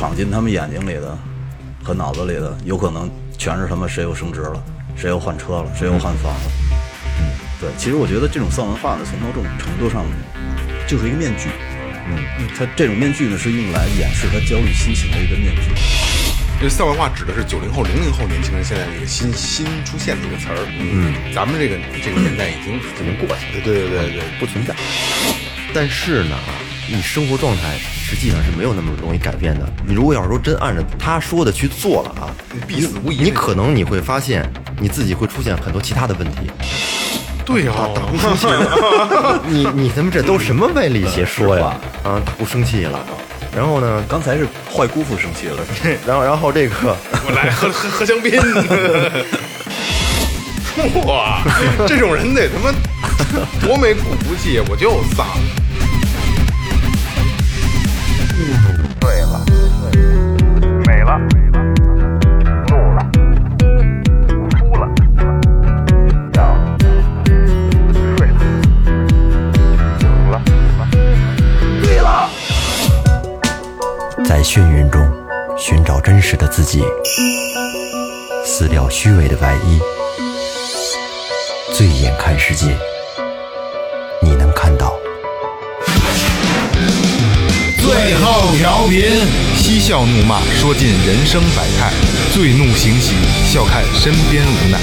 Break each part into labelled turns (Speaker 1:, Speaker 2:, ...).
Speaker 1: 闯进他们眼睛里的和脑子里的，有可能全是他妈谁又升职了，谁又换车了，谁又换房了。嗯对，其实我觉得这种丧文化呢，从某种程度上就是一个面具。嗯，它这种面具呢是用来掩饰他焦虑心情的一个面具。
Speaker 2: 这丧文化指的是九零后、零零后年轻人现在一个新新出现的一个词儿。嗯，咱们这个这个年代已经已经过去了。对对对对，
Speaker 3: 不存在。但是呢，你生活状态实际上是没有那么容易改变的。你如果要是说真按照他说的去做了啊，
Speaker 2: 必死无疑。
Speaker 3: 你可能你会发现你自己会出现很多其他的问题。
Speaker 2: 对呀，
Speaker 3: 打不生气了。你你他妈这都什么歪理邪说呀？啊，打不生气了。然后呢？
Speaker 1: 刚才是坏姑父生气了。
Speaker 3: 然后然后这个，
Speaker 2: 我来喝喝喝香槟。哇，这种人得他妈多没骨不气，我就丧。
Speaker 4: 对了，美了，怒了，哭了，笑了，睡了，醒了，对了。
Speaker 3: 在眩晕中寻找真实的自己，撕掉虚伪的外衣，醉眼看世界，
Speaker 5: 最后调频，
Speaker 2: 嬉笑怒骂，说尽人生百态；醉怒行喜，笑看身边无奈。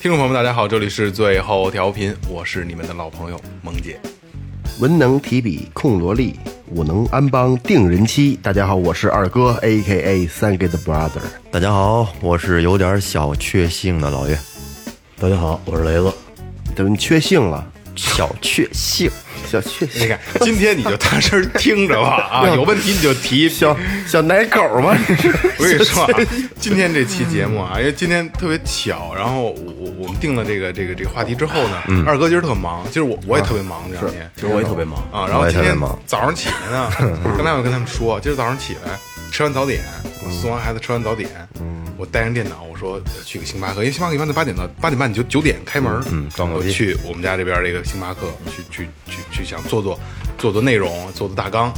Speaker 2: 听众朋友们，大家好，这里是最后调频，我是你们的老朋友萌姐。
Speaker 6: 文能提笔控萝莉，武能安邦定人妻。大家好，我是二哥，A K A 三 Get Brother。
Speaker 3: 大家好，我是有点小确幸的老岳。
Speaker 1: 大家好，我是雷子。
Speaker 6: 怎么缺幸了？
Speaker 3: 小确幸，
Speaker 6: 小确幸。
Speaker 2: 你看，今天你就踏实听着吧 啊，有问题你就提。
Speaker 6: 小小奶狗吗？
Speaker 2: 我跟你说啊，今天这期节目啊，因为今天特别巧，然后我我我们定了这个这个这个话题之后呢，二哥今儿特忙，今儿我我也特别忙这两天，
Speaker 1: 其实我也特别忙
Speaker 2: 啊。然后今天早上起来呢，刚才我跟他们说，今儿早上起来吃完早点，我送完孩子吃完早点，我带上电脑，我说呃去个星巴克，因为星巴克一般在八点到八点半九九点开门，嗯我
Speaker 3: 装手机
Speaker 2: 去我们家这边这个星巴克去去去去想做做做做内容，做做大纲。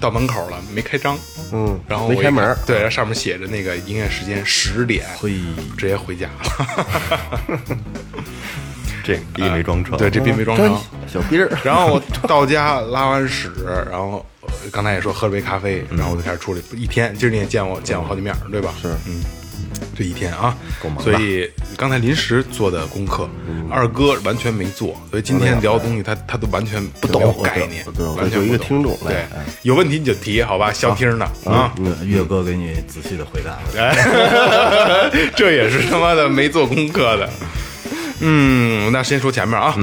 Speaker 2: 到门口了，没开张，
Speaker 6: 嗯
Speaker 2: 然后
Speaker 6: 没开门
Speaker 2: 看对，然后上面写着那个营业时间十点，
Speaker 1: 嘿，
Speaker 2: 直接回家了。
Speaker 3: 这个逼没装成。
Speaker 2: 对，这逼没装成。
Speaker 6: 小逼儿，
Speaker 2: 然后我到家拉完屎，然后呃刚才也说喝了杯咖啡，然后我就开始处理一天。今儿你也见我见我好几面儿，对吧？是，嗯，这一天啊，
Speaker 3: 够忙
Speaker 2: 所以刚才临时做的功课，二哥完全没做，所以今天聊的东西他他都完全不
Speaker 6: 懂
Speaker 2: 概念完全
Speaker 6: 一个
Speaker 2: 不懂。
Speaker 6: 听众
Speaker 2: 对
Speaker 6: 哎，
Speaker 2: 有问题你就提，好吧？消听呢啊，
Speaker 1: 对岳哥给你仔细的回答。
Speaker 2: 哎，这也是他妈的没做功课的。嗯，那先说前面啊，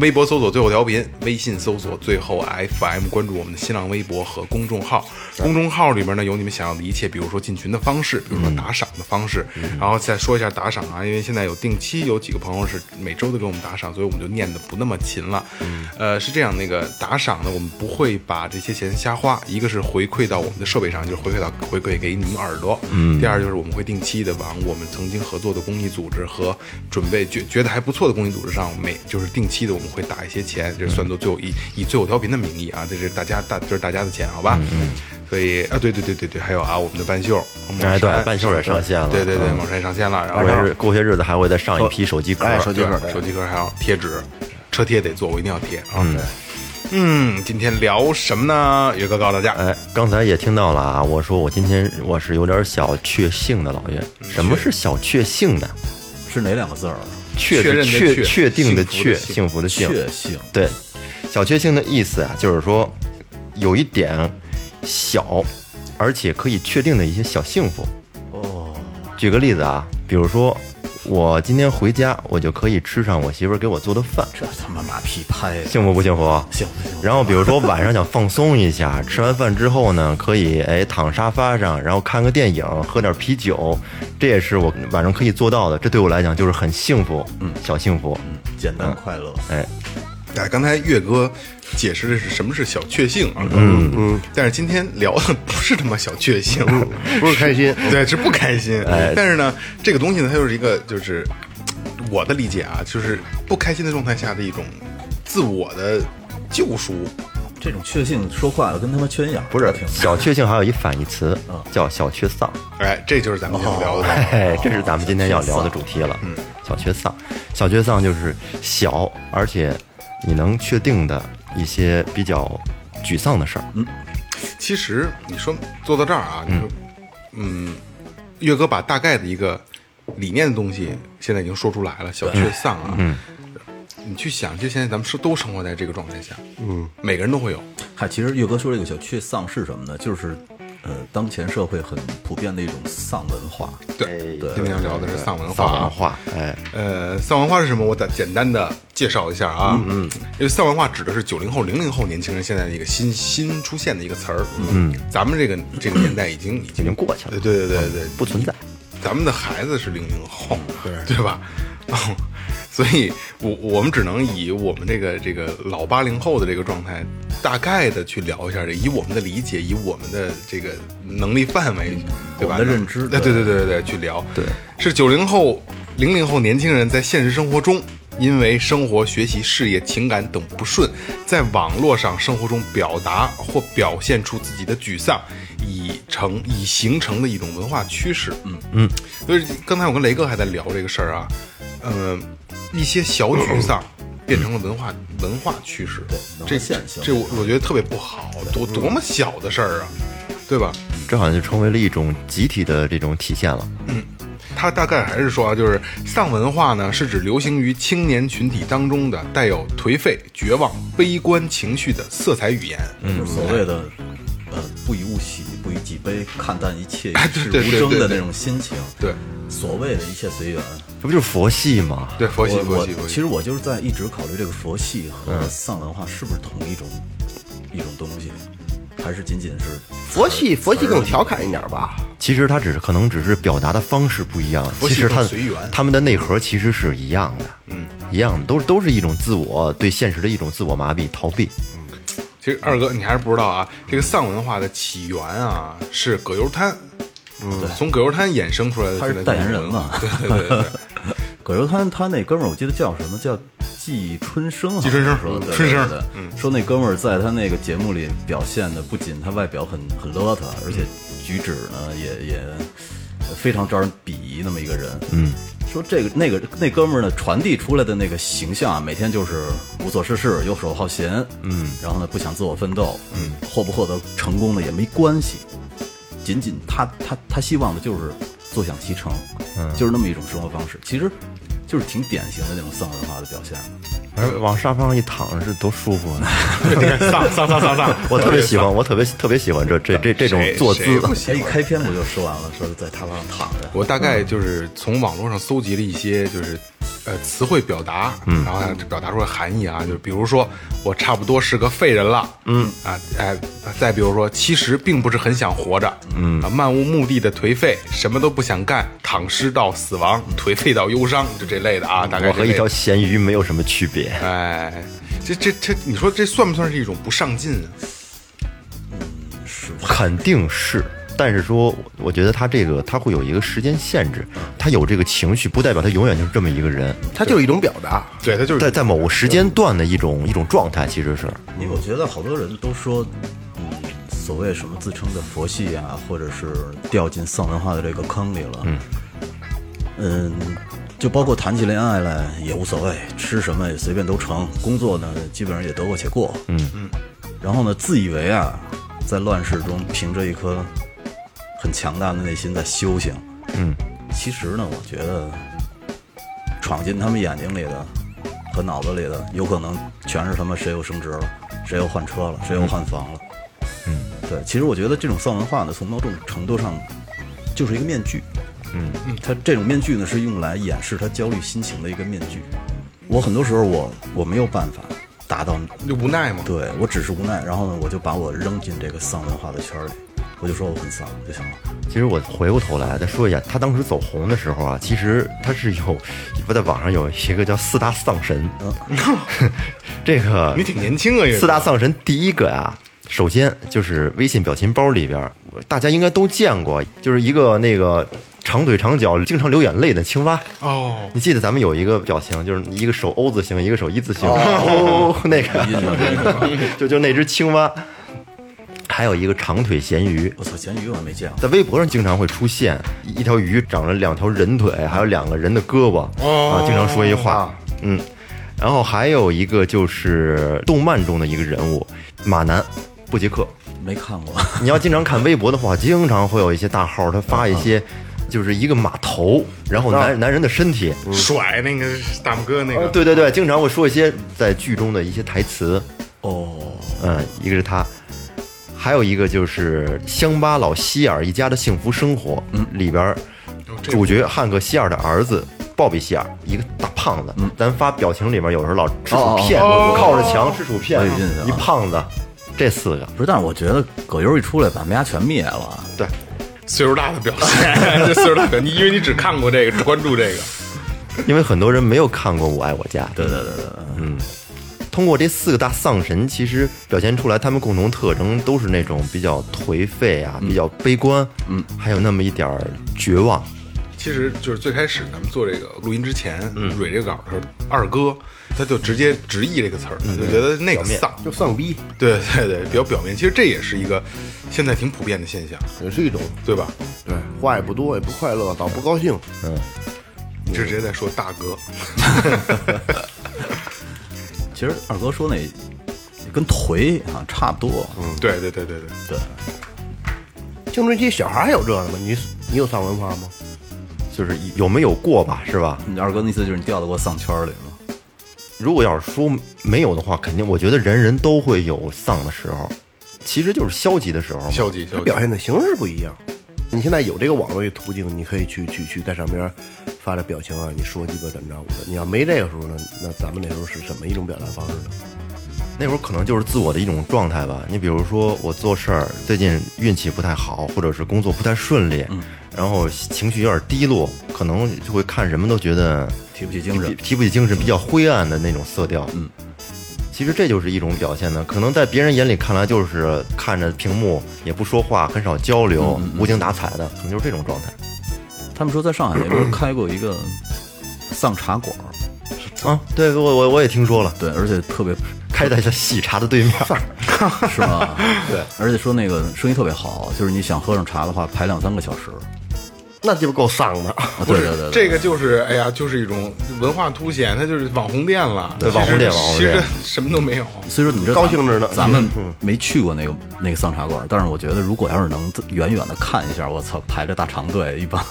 Speaker 2: 微博搜索最后调频，微信搜索最后 FM，关注我们的新浪微博和公众号。公众号里边呢有你们想要的一切，比如说进群的方式，比如说打赏的方式。然后再说一下打赏啊，因为现在有定期有几个朋友是每周都给我们打赏，所以我们就念的不那么勤了。呃，是这样，那个打赏呢，我们不会把这些钱瞎花，一个是回馈到我们的设备上，就是回馈到回馈给你们耳朵。嗯，第二就是我们会定期的往我们曾经合作的公益组织和准备觉觉得还不错的公益组织上，每就是定期的我们会打一些钱，这算作最后以以最后调频的名义啊，这是大家大这是大家的钱，好吧？嗯。所以啊，对对对对对，还有啊，我们的半袖，
Speaker 3: 哎对
Speaker 2: 某山
Speaker 3: 半袖也上线了
Speaker 2: 对对对，
Speaker 3: 嗯
Speaker 2: 某山也上线了，然后
Speaker 3: 过些日过些日子还会再上一批手机壳。
Speaker 6: 哎手机壳
Speaker 2: 手机壳还有贴纸，车贴得做，我一定要贴啊。嗯，今天聊什么呢？岳哥告诉大家，
Speaker 3: 哎，刚才也听到了啊，我说我今天我是有点小确幸的，老岳。什么是小确幸呢？
Speaker 1: 是哪两个字儿？
Speaker 3: 确
Speaker 2: 确认确
Speaker 3: 确确定的确，
Speaker 2: 幸福的幸
Speaker 3: 幸福的幸。
Speaker 1: 确幸。
Speaker 3: 对，小确幸的意思啊，就是说有一点小，而且可以确定的一些小幸福。
Speaker 1: 哦，
Speaker 3: 举个例子啊，比如说我今天回家，我就可以吃上我媳妇儿给我做的饭，
Speaker 1: 这他妈马屁拍的，
Speaker 3: 幸福不幸福？
Speaker 1: 幸福幸福。
Speaker 3: 然后比如说晚上想放松一下，吃完饭之后呢，可以哎躺沙发上，然后看个电影，喝点啤酒，这也是我晚上可以做到的。这对我来讲就是很幸福，嗯，小幸福，嗯
Speaker 1: 简单快乐。
Speaker 3: 哎，
Speaker 2: 哎，刚才岳哥解释的是什么是小确幸啊，嗯嗯，但是今天聊的不是他妈小确幸，
Speaker 6: 不是开心，
Speaker 2: 对，是不开心。但是呢，这个东西呢，它就是一个就是我的理解啊，就是不开心的状态下的一种自我的救赎。
Speaker 1: 这种确幸说话了，跟他妈缺氧
Speaker 3: 不是
Speaker 1: 挺
Speaker 3: 小确幸，还有一反义词 叫小确丧。
Speaker 2: 哎，这就是咱们今天聊的。
Speaker 3: 哎，这是咱们今天要聊的主题了。嗯，小确丧，小确丧就是小，而且你能确定的一些比较沮丧的事儿。嗯，
Speaker 2: 其实你说做到这儿啊，你说，嗯，岳哥把大概的一个理念的东西现在已经说出来了，小确丧啊。嗯。你去想，就现在咱们是都生活在这个状态下，嗯，每个人都会有。
Speaker 1: 嗨，其实岳哥说这个小确丧是什么呢？就是，呃，当前社会很普遍的一种丧文化。
Speaker 2: 对，今天要聊的是丧文化
Speaker 3: 丧
Speaker 2: 啊。
Speaker 3: 文化，哎，
Speaker 2: 呃，丧文化是什么？我简简单的介绍一下啊。嗯，因为丧文化指的是九零后、零零后年轻人现在的一个新新出现的一个词儿。嗯，咱们这个这个年代已经已
Speaker 3: 已
Speaker 2: 经
Speaker 3: 经过去了，
Speaker 2: 对对对对对，
Speaker 3: 不存在。
Speaker 2: 咱们的孩子是零零后，对对吧？哦，所以我我们只能以我们这个这个老八零后的这个状态，大概的去聊一下这，以我们的理解，以我们的这个能力范围，对吧？
Speaker 1: 的认知
Speaker 2: 对对对对对对，去聊。
Speaker 3: 对，
Speaker 2: 是九零后、零零后年轻人在现实生活中，因为生活、学习、事业、情感等不顺，在网络上生活中表达或表现出自己的沮丧，已成已形成的一种文化趋势。嗯嗯，所以刚才我跟雷哥还在聊这个事儿啊，呃，一些小沮丧。变成了文化文化趋势，对这
Speaker 1: 现象
Speaker 2: 这我我觉得特别不好，多多么小的事儿啊，对吧？
Speaker 3: 这好像就成为了一种集体的这种体现了。
Speaker 2: 嗯他大概还是说啊，就是丧文化呢，是指流行于青年群体当中的带有颓废、绝望、悲观情绪的色彩语言。
Speaker 1: 就是所谓的呃不以物喜，不以己悲，看淡一切，
Speaker 2: 哎
Speaker 1: 与世
Speaker 2: 对对对对对
Speaker 1: 无争的那种心情。
Speaker 2: 对，
Speaker 1: 所谓的一切随缘。
Speaker 3: 这不就是佛系吗？
Speaker 2: 对，佛系
Speaker 1: 我我
Speaker 2: 佛系。
Speaker 1: 其实我就是在一直考虑这个佛系和丧文化是不是同一种一种东西，还是仅仅是
Speaker 6: 佛系佛系更调侃一点吧，
Speaker 3: 其实它只是可能只是表达的方式不一样，其实它
Speaker 2: 更随缘
Speaker 3: 他们的内核其实是一样的，嗯，一样的，都是都是一种自我对现实的一种自我麻痹逃避。
Speaker 2: 其实二哥你还是不知道啊，这个丧文化的起源啊是葛优瘫，嗯，从葛优瘫衍生出来的。
Speaker 1: 他是代言人嘛
Speaker 2: 对对对对。
Speaker 1: 葛优瘫他那哥们儿，我记得叫什么叫季春生啊，
Speaker 2: 季春生
Speaker 1: 说对
Speaker 2: 春生
Speaker 1: 对对对说那哥们儿在他那个节目里表现的不仅他外表很很邋遢，而且举止呢也也非常招人鄙夷那么一个人。嗯，说这个那个那哥们儿呢传递出来的那个形象啊，每天就是无所事事、游手好闲，嗯，然后呢不想自我奋斗，嗯，获不获得成功呢也没关系，仅仅他他他希望的就是坐享其成，嗯，就是那么一种生活方式，其实就是挺典型的那种丧文化的表现。
Speaker 3: 而往沙发上一躺是多舒服啊！
Speaker 2: 丧丧丧丧丧，
Speaker 3: 我特别喜欢，我特别特别喜欢这这这这种坐姿
Speaker 1: 一开篇不就说完了，说是在沙发上躺着，
Speaker 2: 我大概就是从网络上搜集了一些，就是呃词汇表达，嗯，然后呢表达出来含义啊，就比如说我差不多是个废人了，嗯。啊，哎，再比如说其实并不是很想活着，嗯。啊，漫无目的的颓废，什么都不想干，躺尸到死亡，颓废到忧伤，就这类的啊，大概
Speaker 3: 我和一条咸鱼没有什么区别。
Speaker 2: 哎，这这这，你说这算不算是一种不上进啊？
Speaker 3: 肯定是，但是说，我觉得他这个他会有一个时间限制，他有这个情绪，不代表他永远就是这么一个人，
Speaker 6: 他就是一种表达。
Speaker 2: 对他就是
Speaker 3: 在在某个时间段的一种一种状态，其实是。
Speaker 1: 因为我觉得好多人都说，嗯，所谓什么自称的佛系啊，或者是掉进丧文化的这个坑里了，嗯，嗯，就包括谈起恋爱来也无所谓，吃什么也随便都成，工作呢基本上也得过且过，嗯。嗯，然后呢，自以为啊，在乱世中凭着一颗很强大的内心在修行，嗯，其实呢，我觉得闯进他们眼睛里的和脑子里的，有可能全是他妈谁又升职了，谁又换车了，谁又换房了。嗯，对，其实我觉得这种丧文化呢，从某种程度上就是一个面具。嗯，他这种面具呢是用来掩饰他焦虑心情的一个面具。我很多时候我我没有办法达到，
Speaker 2: 就无奈嘛。
Speaker 1: 对我只是无奈，然后呢，我就把我扔进这个丧文化的圈里，我就说我很丧就行了。
Speaker 3: 其实我回过头来再说一下，他当时走红的时候啊，其实他是有，不在网上有一个叫四大丧神，这个
Speaker 2: 你挺年轻啊，
Speaker 3: 四大丧神第一个呀、首先就是微信表情包里边，大家应该都见过，就是一个那个长腿长脚、经常流眼泪的青蛙。
Speaker 2: 哦，
Speaker 3: 你记得咱们有一个表情，就是一个手 O 字形，一个手一字形，哦，那个，就就那只青蛙。还有一个长腿咸鱼，
Speaker 1: 我操，咸鱼我还没见过。
Speaker 3: 在微博上经常会出现一条鱼长了两条人腿，还有两个人的胳膊啊，经常说一话，嗯。然后还有一个就是动漫中的一个人物马南布杰克，
Speaker 1: 没看过，
Speaker 3: 你要经常看微博的话，经常会有一些大号他发一些，就是一个马头，然后男男人的身体，
Speaker 2: 甩那个大拇哥那个，
Speaker 3: 对对对，经常会说一些在剧中的一些台词，
Speaker 1: 哦，
Speaker 3: 嗯，一个是他，还有一个就是乡巴佬希尔一家的幸福生活，嗯，里边儿主角汉克希尔的儿子鲍比希尔，一个大胖子，咱发表情里面有时候老吃薯片，
Speaker 2: 哦
Speaker 3: 靠着墙吃薯片一胖子，这四个，
Speaker 1: 不是，但是我觉得葛优一出来把他们家全灭了。
Speaker 3: 对，
Speaker 2: 岁数大的表现，这 岁数大的，你因为你只看过这个，只关注这个，
Speaker 3: 因为很多人没有看过《我爱我家》，
Speaker 1: 对对对对对，
Speaker 3: 通过这四个大丧神，其实表现出来他们共同特征都是那种比较颓废啊，比较悲观，嗯，还有那么一点儿绝望。
Speaker 2: 其实就是最开始咱们做这个录音之前，蕊这个稿的时候，二哥他就直接直译这个词儿，就觉得那个丧，
Speaker 6: 就丧逼，
Speaker 2: 对对对，比较表面。其实这也是一个现在挺普遍的现象，
Speaker 6: 也是一种
Speaker 2: 对吧？
Speaker 6: 对，话也不多，也不快乐，倒不高兴。
Speaker 2: 你这直接在说大哥，
Speaker 1: 其实二哥说那跟颓啊差不多。嗯，
Speaker 2: 对对对对对，
Speaker 1: 对，
Speaker 6: 青春期小孩还有这个吗？你你有丧文化吗？
Speaker 3: 就是有没有过吧，是吧？
Speaker 1: 你二哥那意思就是你掉到过丧圈里了。
Speaker 3: 如果要是说没有的话，肯定我觉得人人都会有丧的时候，其实就是消极的时候嘛。
Speaker 2: 消极消极
Speaker 6: 表。现的形式不一样。你现在有这个网络途径，你可以去去去在上边发点表情啊，你说鸡巴怎么着的。你要没这个时候呢，那咱们那时候是什么一种表达方式呢？
Speaker 3: 那会儿可能就是自我的一种状态吧。你比如说，我做事儿最近运气不太好，或者是工作不太顺利，然后情绪有点低落，可能就会看什么都觉得
Speaker 1: 提不起精神
Speaker 3: 提提不起精神，比较灰暗的那种色调。嗯，其实这就是一种表现呢。可能在别人眼里看来，就是看着屏幕也不说话，很少交流，无精打采的，可能就是这种状态。
Speaker 1: 他们说在上海那边开过一个丧茶馆儿，
Speaker 3: 啊，对我我我也听说了，
Speaker 1: 对，而且特别
Speaker 3: 开在这喜茶的对面。
Speaker 1: 是吧？对，而且说那个生意特别好，就是你想喝上茶的话，排两三个小时。
Speaker 6: 那鸡巴够丧的。
Speaker 1: 啊，对对对对，
Speaker 2: 这个就是，哎呀，就是一种文化凸显，它就是网红店了。
Speaker 3: 对网红店网红店
Speaker 2: 其实什么都没有。
Speaker 1: 所以说你这
Speaker 6: 高兴着呢
Speaker 1: 咱们没去过那个那个丧茶馆，但是我觉得如果要是能远远的看一下，我操，排着大长队，一帮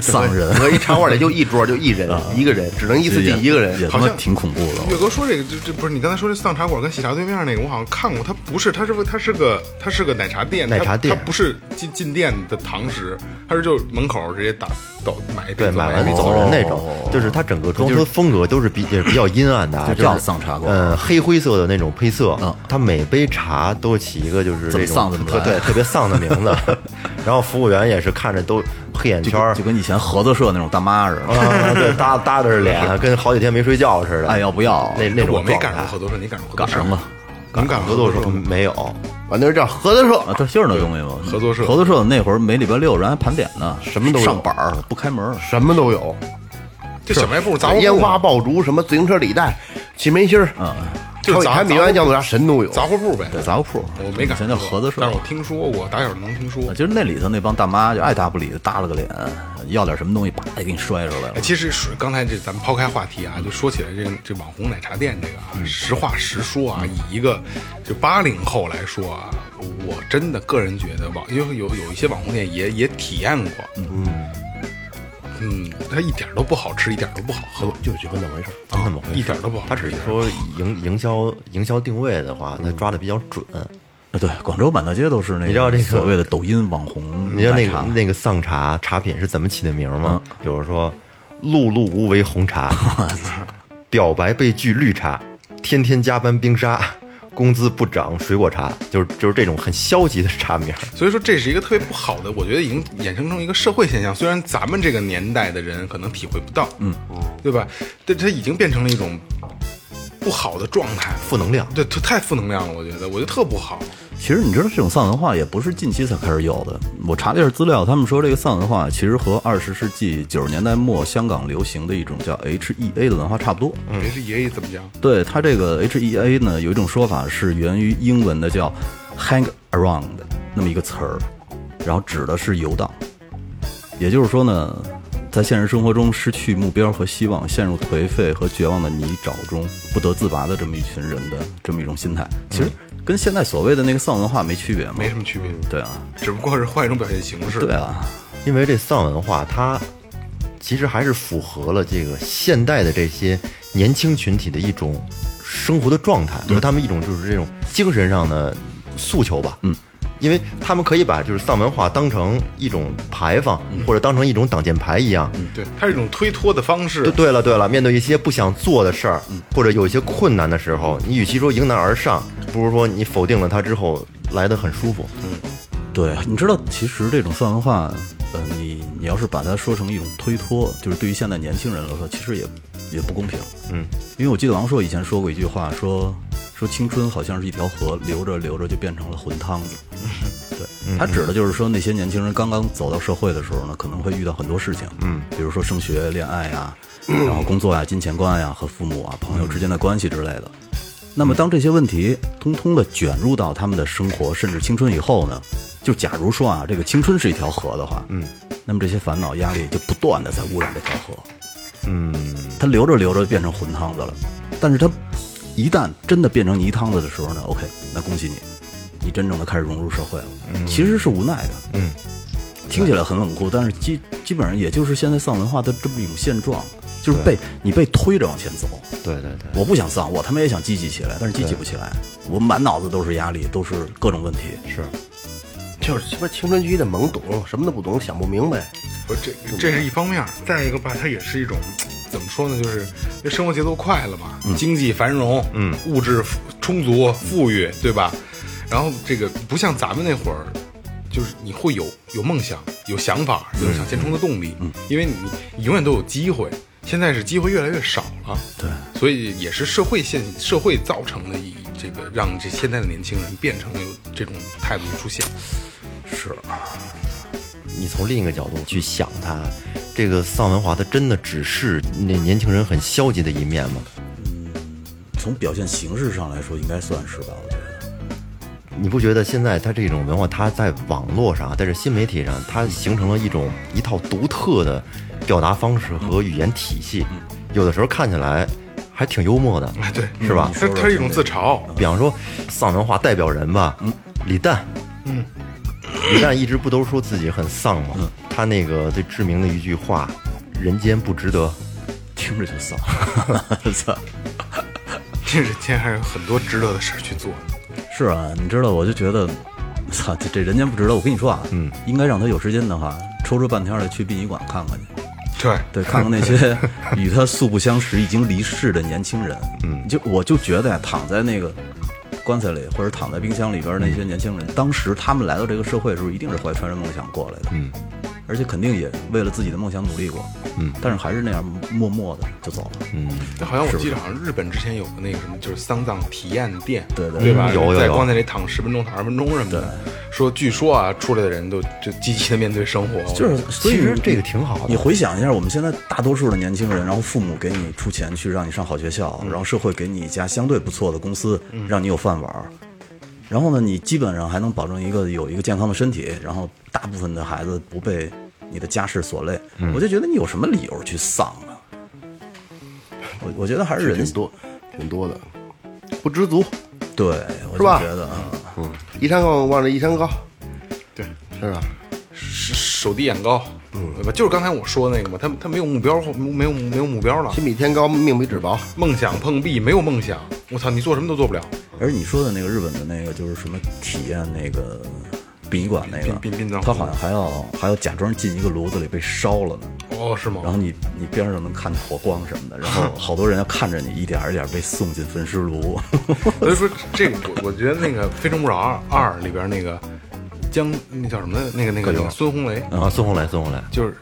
Speaker 1: 丧人，
Speaker 6: 我一茶馆里就一桌，就一人，一个人，只能一次进一个人
Speaker 1: 也。他妈挺恐怖的。
Speaker 2: 岳哥说这个，这这不是你刚才说这丧茶馆跟喜茶对面那个，我好像看过，它不是，它是它是个它是个奶茶店，
Speaker 3: 奶茶店
Speaker 2: 它不是进进店的堂食，它是就门口直接打走买一
Speaker 3: 对，买完走人那种，就是它整个装修风格都是比也比较阴暗的啊，
Speaker 1: 就叫
Speaker 3: 是
Speaker 1: 丧茶馆。
Speaker 3: 嗯，黑灰色的那种配色
Speaker 1: 嗯，
Speaker 3: 它每杯茶都起一个就是这种特对特别丧的名字，然后服务员也是看着都黑眼圈
Speaker 1: 就跟以前合作社那种大妈似的，
Speaker 3: 啊，对，搭搭着脸，跟好几天没睡觉似的，
Speaker 1: 爱要不要？
Speaker 3: 那那种
Speaker 2: 我没赶上合作社，你赶上合作社。
Speaker 1: 赶上了。
Speaker 2: 您赶上
Speaker 3: 合作社没有，
Speaker 6: 完那是叫合作社，
Speaker 1: 啊，这，就是那东西嘛。
Speaker 2: 合作社。
Speaker 1: 合作社那会儿每礼拜六人还盘点呢，
Speaker 6: 什么都有
Speaker 1: 上板儿不开门儿。
Speaker 6: 什么都有，
Speaker 2: 这小卖部杂货铺
Speaker 6: 烟花爆竹，什么自行车礼袋、齐眉心儿，
Speaker 1: 嗯，
Speaker 2: 就是杂
Speaker 6: 还米饭酱子啥神都有。
Speaker 2: 杂货铺呗，
Speaker 1: 对，杂货铺，
Speaker 2: 我没赶上
Speaker 1: 以前叫
Speaker 2: 过
Speaker 1: 合作社，
Speaker 2: 但是我听说过，打小能听说。
Speaker 1: 啊。其实那里头那帮大妈就爱搭不理的，搭了个脸，要点什么东西，啪就给你摔出来了。
Speaker 2: 哎，。其实是刚才这咱们抛开话题啊，就说起来这个这网红奶茶店这个啊，实话实说啊，以一个就八零后来说啊，我真的个人觉得网，因为有有一些网红店也也体验过，嗯嗯，它一点都不好吃，一点都不好喝，
Speaker 6: 就就跟那回事儿。
Speaker 3: 真那么回事
Speaker 2: 一点都不好吃。
Speaker 3: 他只是说营营销营销定位的话，他抓的比较准。
Speaker 1: 啊对，广州满大街都是那
Speaker 3: 你知道这个
Speaker 1: 所谓的抖音网红
Speaker 3: 你知道那个那个丧茶茶品是怎么起的名吗？比如说，碌碌无为红茶，表白被拒绿茶，天天加班冰沙，工资不涨水果茶，就是就是这种很消极的茶名。
Speaker 2: 所以说这是一个特别不好的，我觉得已经衍生成一个社会现象。虽然咱们这个年代的人可能体会不到，嗯，对吧？但它已经变成了一种不好的状态，
Speaker 3: 负能量
Speaker 2: 对，它太负能量了。我觉得，我觉得特不好。
Speaker 1: 其实你知道，这种丧文化也不是近期才开始有的。我查了一下资料，他们说这个丧文化其实和二十世纪九十年代末香港流行的一种叫 HEA 的文化差不多。
Speaker 2: H E A 怎么讲？
Speaker 1: 对它这个 HEA 呢，有一种说法是源于英文的叫 hang around 那么一个词儿，然后指的是游荡。也就是说呢，在现实生活中失去目标和希望，陷入颓废和绝望的泥沼中不得自拔的这么一群人的这么一种心态，其实跟现在所谓的那个丧文化没区别吗。
Speaker 2: 没什么区别，
Speaker 1: 对啊，
Speaker 2: 只不过是换一种表现形式。
Speaker 1: 对啊，
Speaker 3: 因为这丧文化，它其实还是符合了这个现代的这些年轻群体的一种生活的状态和他们一种就是这种精神上的诉求吧。嗯，因为他们可以把就是丧文化当成一种牌坊，或者当成一种挡箭牌一样。
Speaker 2: 对，它是一种推脱的方式
Speaker 3: 对。对了对了，面对一些不想做的事儿，或者有一些困难的时候，你与其说迎难而上，不如说你否定了它之后来得很舒服。
Speaker 1: 嗯对，你知道，其实这种丧文化，呃，你你要是把它说成一种推脱，就是对于现在年轻人来说，其实也也不公平。嗯，因为我记得王朔以前说过一句话，说说青春好像是一条河，流着流着就变成了浑汤子。对，他指的就是说那些年轻人刚刚走到社会的时候呢，可能会遇到很多事情，嗯，比如说升学、恋爱呀，然后工作呀、金钱观呀和父母啊、朋友之间的关系之类的。那么，当这些问题通通的卷入到他们的生活，甚至青春以后呢，就假如说啊，这个青春是一条河的话，嗯，那么这些烦恼、压力就不断的在污染这条河，嗯，它流着流着变成浑汤子了，但是它一旦真的变成泥汤子的时候呢，OK，那恭喜你，你真正的开始融入社会了，其实是无奈的，嗯，听起来很冷酷，但是基基本上也就是现在丧文化的这么一种现状，就是被你被推着往前走，
Speaker 3: 对对对。
Speaker 1: 我不想丧，我他妈也想积极起来，但是积极不起来，我满脑子都是压力，都是各种问题。
Speaker 3: 是，
Speaker 6: 就是什么青春期的懵懂，什么都不懂，想不明白。
Speaker 2: 不是这这是一方面，再一个吧，它也是一种怎么说呢？就是因为生活节奏快了嘛，经济繁荣，嗯，物质富充足、富裕，对吧？然后这个不像咱们那会儿，就是你会有有梦想、有想法、有向前冲的动力，嗯，因为你你永远都有机会。现在是机会越来越少了，
Speaker 1: 对，
Speaker 2: 所以也是社会现社会造成的以这个让这现在的年轻人变成有这种态度出现。
Speaker 1: 是，
Speaker 3: 你从另一个角度去想它，这个丧文化它真的只是那年轻人很消极的一面吗？
Speaker 1: 嗯从表现形式上来说，应该算是吧？
Speaker 3: 你不觉得现在它这种文化，它在网络上，在这新媒体上，它形成了一种一套独特的表达方式和语言体系，有的时候看起来还挺幽默的，
Speaker 2: 哎，对，
Speaker 3: 是吧？
Speaker 2: 它它是一种自嘲，
Speaker 3: 比方说丧文化代表人吧，李诞，嗯，李诞一直不都说自己很丧吗？他那个最知名的一句话“人间不值得
Speaker 1: 听着就丧，操！
Speaker 2: 这人间还有很多值得的事儿去做。
Speaker 1: 是啊，你知道，我就觉得，操，这这人间不值得。我跟你说啊，嗯，应该让他有时间的话，抽出半天来去殡仪馆看看去。
Speaker 2: 对，
Speaker 1: 对，看看那些与他素不相识、已经离世的年轻人，嗯，就我就觉得呀，躺在那个棺材里或者躺在冰箱里边那些年轻人，当时他们来到这个社会的时候，一定是怀揣着梦想过来的，嗯，而且肯定也为了自己的梦想努力过，嗯，但是还是那样默默的就走了，嗯，
Speaker 2: 那好像我记得，好像日本之前有个那个什么，就是丧葬体验店，
Speaker 1: 对对
Speaker 2: 对吧？
Speaker 3: 有有有
Speaker 2: 在棺材里躺十分钟、躺二十分钟什么的。说据说啊，出来的人都就积极的面对生活，
Speaker 1: 就是所以
Speaker 3: 其实这个挺好的
Speaker 1: 你回想一下，我们现在大多数的年轻人，然后父母给你出钱去让你上好学校，然后社会给你一家相对不错的公司，让你有饭碗儿。然后呢，你基本上还能保证一个有一个健康的身体，然后大部分的孩子不被你的家世所累。我就觉得你有什么理由去丧啊？我我觉得还是人
Speaker 6: 挺多，挺多的，不知足。
Speaker 1: 对，我就
Speaker 6: 是吧
Speaker 1: 觉得啊，
Speaker 6: 一山高望着一山高，
Speaker 2: 对，
Speaker 6: 是吧？
Speaker 2: 手低眼高，嗯，对吧？就是刚才我说的那个嘛，他他没有目标，没有没有目标了，
Speaker 6: 心比天高，命比纸薄。
Speaker 2: 梦想碰壁，没有梦想，我操，你做什么都做不了。
Speaker 1: 而你说的那个日本的那个就是什么体验那个殡仪馆那个
Speaker 2: 殡殡殡葬，
Speaker 1: 他好像还要还要假装进一个炉子里被烧了呢，
Speaker 2: 哦，是吗？
Speaker 1: 然后你你边上能看见火光什么的，然后 好多人要看着你一点一点被送进焚尸炉。
Speaker 2: 所以说这个我我觉得那个《非诚勿扰二二》里边那个江那叫什么那个那个那个孙红雷，
Speaker 3: 啊，孙红雷，孙红雷，
Speaker 2: 就是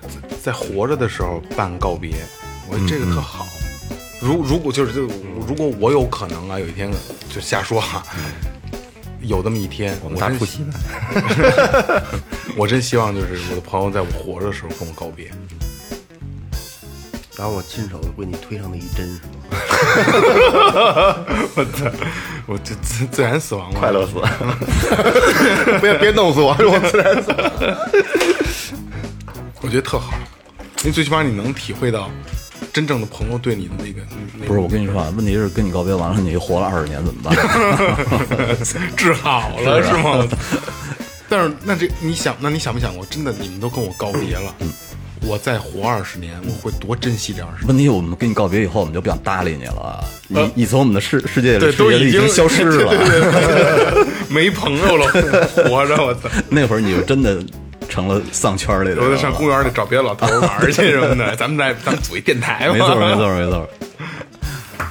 Speaker 2: 在在活着的时候办告别，我觉得这个特好。如如果就是就如果我有可能啊，有一天就瞎说哈、有这么一天，
Speaker 3: 我们大
Speaker 2: 真
Speaker 3: 出息呗。
Speaker 2: 我真希望就是我的朋友在我活着的时候跟我告别。
Speaker 6: 然后我亲手为你推上那一针，是吗？
Speaker 2: 我操！我这自自然死亡了，
Speaker 3: 快乐死，
Speaker 6: 别别弄死我，我自然死。
Speaker 2: 我觉得特好，因为最起码你能体会到真正的朋友对你的那个那
Speaker 1: 不是，我跟你说啊，问题是跟你告别完了，你活了二十年怎么办？
Speaker 2: 治好了是吗？但是那这你想，那你想没想过，真的你们都跟我告别了，我再活二十年，我会多珍惜这二十年？
Speaker 1: 问题我们跟你告别以后，我们就不想搭理你了。你你从我们的世世界里
Speaker 2: 已经
Speaker 1: 消失了。
Speaker 2: 对对对对没朋友了，活着我操！
Speaker 1: 那会儿你就真的成了丧圈里的。
Speaker 2: 我得上公园里找别的老头玩去什么的，咱们再咱们组一电台吧。
Speaker 1: 没错没错没错。
Speaker 3: 哎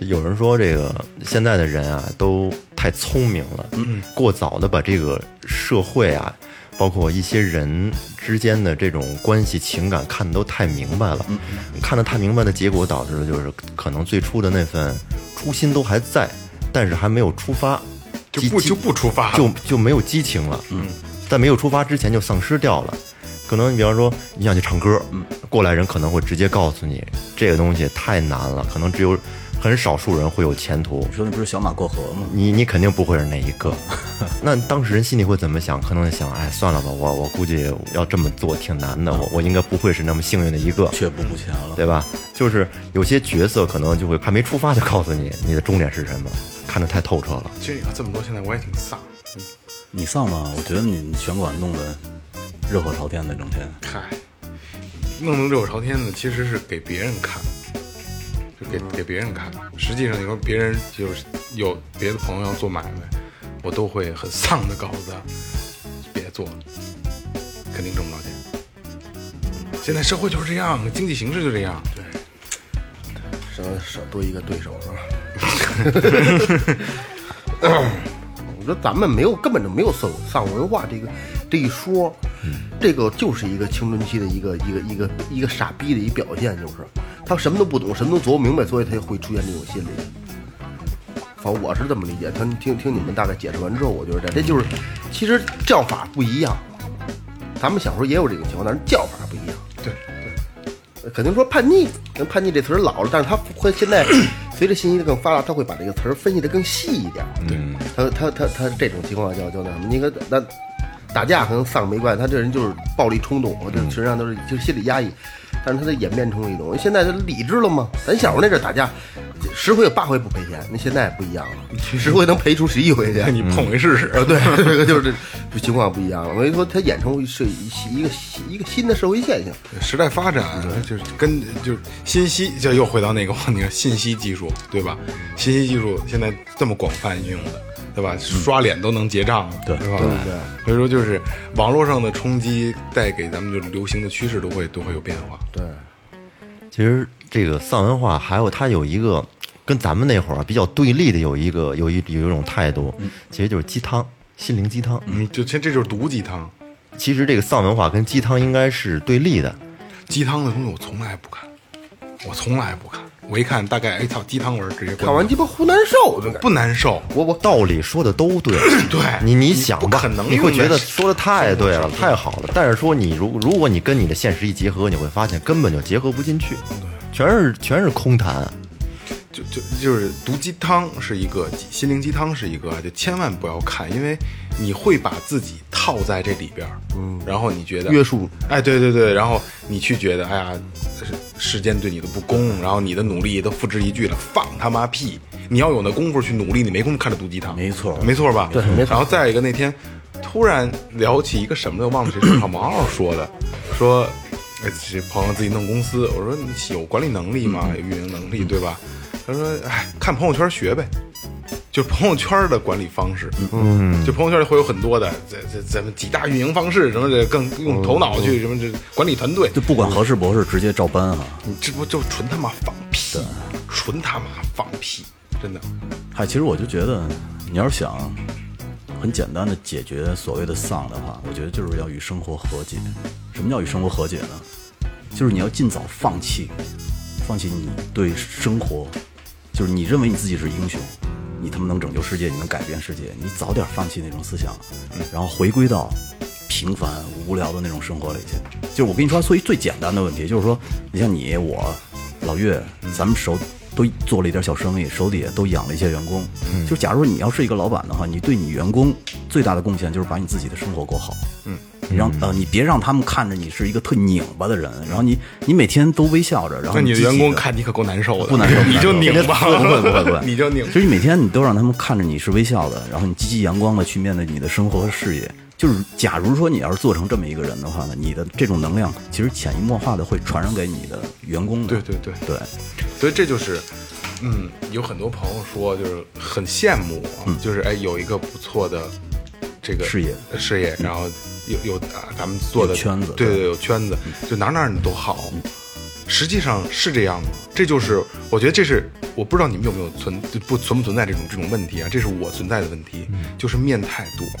Speaker 3: 有人说这个现在的人啊都太聪明了，嗯，过早的把这个社会啊，包括一些人之间的这种关系情感看得都太明白了，嗯，看得太明白的结果导致的就是可能最初的那份初心都还在，但是还没有出发，
Speaker 2: 就不就不出发了。
Speaker 3: 就就没有激情了，嗯，在没有出发之前就丧失掉了。可能你比方说你想去唱歌，嗯，过来人可能会直接告诉你这个东西太难了，可能只有很少数人会有前途
Speaker 1: 你，说那不是小马过河吗？
Speaker 3: 你你肯定不会是那一个。那当事人心里会怎么想？可能想，哎，算了吧，我我估计要这么做挺难的，我我应该不会是那么幸运的一个。
Speaker 1: 却步不前了。
Speaker 3: 对吧？就是有些角色可能就会还没出发就告诉你你的终点是什么，看得太透彻了。
Speaker 2: 其实你看这么多，现在我也挺丧。嗯
Speaker 1: 你丧吗？我觉得你拳馆弄得热火朝天的，整天。
Speaker 2: 嗨，弄得热火朝天的，其实是给别人看，就给给别人看。实际上，你说别人就是有别的朋友要做买卖，我都会很丧的告诉他，别做，肯定挣不着钱。现在社会就是这样，经济形势就这样。对，
Speaker 6: 少少多一个对手是吧？我说咱们没有，根本就没有丧丧文化这个这一说，这个就是一个青春期的一个一个一个一个傻逼的一表现，就是他什么都不懂，什么都琢磨不明白，所以他会出现这种心理。反正我是这么理解，听听听你们大概解释完之后，我觉得这这就是，其实叫法不一样。咱们小时候也有这种情况，但是叫法不一样。
Speaker 2: 对对，
Speaker 6: 肯定说叛逆，跟叛逆这词儿老了，但是他会现在 随着信息的更发达，他会把这个词儿分析的更细一点。对，他他他他这种情况叫叫那什么？你看那打架可能丧没关系，他这人就是暴力冲动，我这实际上都是就是心理压抑，但是他的演变成了一种现在他理智了吗？咱小时候那阵打架，十回有八回不赔钱，那现在不一样了，十回能赔出十一回去。
Speaker 2: 你碰一试试。
Speaker 6: 呃，对，这个就是这情况不一样了。我跟你说，他演成是一一个一个新的社会现象。
Speaker 2: 时代发展就是跟就是信息，就又回到那个话题了，信息技术对吧？信息技术现在这么广泛应用的，对吧？刷脸都能结账了，
Speaker 1: 对
Speaker 2: 对吧？所以说就是网络上的冲击带给咱们就是流行的趋势都会都会有变化。
Speaker 6: 对，
Speaker 3: 其实这个丧文化还有它有一个跟咱们那会儿啊比较对立的有一个有一有一种态度，其实就是鸡汤，心灵鸡汤。
Speaker 2: 嗯，就这这就是毒鸡汤，
Speaker 3: 其实这个丧文化跟鸡汤应该是对立的。
Speaker 2: 鸡汤的东西我从来不看，我从来不看。我一看大概哎操鸡汤文儿直接
Speaker 6: 看完鸡巴胡难受，
Speaker 2: 不难受，
Speaker 3: 我我道理说的都对，
Speaker 2: 对。
Speaker 3: 你你
Speaker 2: 你
Speaker 3: 想吧
Speaker 2: 可，能
Speaker 3: 你会觉得说的太对了，太好了。但是说你如如果你跟你的现实一结合，你会发现根本就结合不进去，全是全是空谈。
Speaker 2: 就就就是毒鸡汤是一个，心灵鸡汤是一个，就千万不要看，因为你会把自己套在这里边儿，嗯，然后你觉得
Speaker 6: 约束，
Speaker 2: 哎，对对对，然后你去觉得，哎呀，世世间对你的不公，然后你的努力都付之一炬了，放他妈屁！你要有那功夫去努力，你没工夫看这毒鸡汤，
Speaker 1: 没错
Speaker 2: 没错吧？
Speaker 6: 对没错
Speaker 2: 然后再一个，那天突然聊起一个什么的，忘了谁，正好王二说的，说，哎，这朋友自己弄公司，我说你有管理能力吗？有运营能力对吧？他说，哎，看朋友圈学呗。就朋友圈的管理方式，嗯，就朋友圈里会有很多的，这这咱们几大运营方式，什么的，更用头脑去什么这管理团队，
Speaker 1: 就不管合适不合适，直接照搬啊！
Speaker 2: 你这不就纯他妈放屁，纯他妈放屁，真的。
Speaker 1: 嗨，其实我就觉得，你要是想很简单的解决所谓的丧的话，我觉得就是要与生活和解。什么叫与生活和解呢？就是你要尽早放弃，放弃你对生活，就是你认为你自己是英雄，你他妈能拯救世界，你能改变世界，你早点放弃那种思想，然后回归到平凡无聊的那种生活里去。就是我跟你说，所以最简单的问题，就是说，你像你我老岳，咱们手都做了一点小生意，手底下都养了一些员工。就假如你要是一个老板的话，你对你员工最大的贡献就是把你自己的生活过好。嗯，你让呃，你别让他们看着你是一个特拧巴的人，然后你你每天都微笑着，然后
Speaker 2: 那你的员工看你可够难受的，
Speaker 1: 不难受，
Speaker 2: 你就拧巴，
Speaker 1: 不会不会不会，
Speaker 2: 你就拧。
Speaker 1: 其。实你每天你都让他们看着你是微笑的，然后你积极阳光的去面对你的生活和事业。就是假如说你要是做成这么一个人的话呢，你的这种能量其实潜移默化的会传染给你的员工。的。
Speaker 2: 对对对。
Speaker 1: 对，
Speaker 2: 所以这就是，嗯，有很多朋友说，就是很羡慕嗯，就是哎，有一个不错的这个
Speaker 1: 事业。
Speaker 2: 事业，然后有有啊，咱们做的
Speaker 1: 圈子对
Speaker 2: 对对，有圈子，就哪哪你都好。实际上是这样吗？这就是我觉得这是我不知道你们有没有存不存不存在这种这种问题啊？这是我存在的问题，就是面太多了，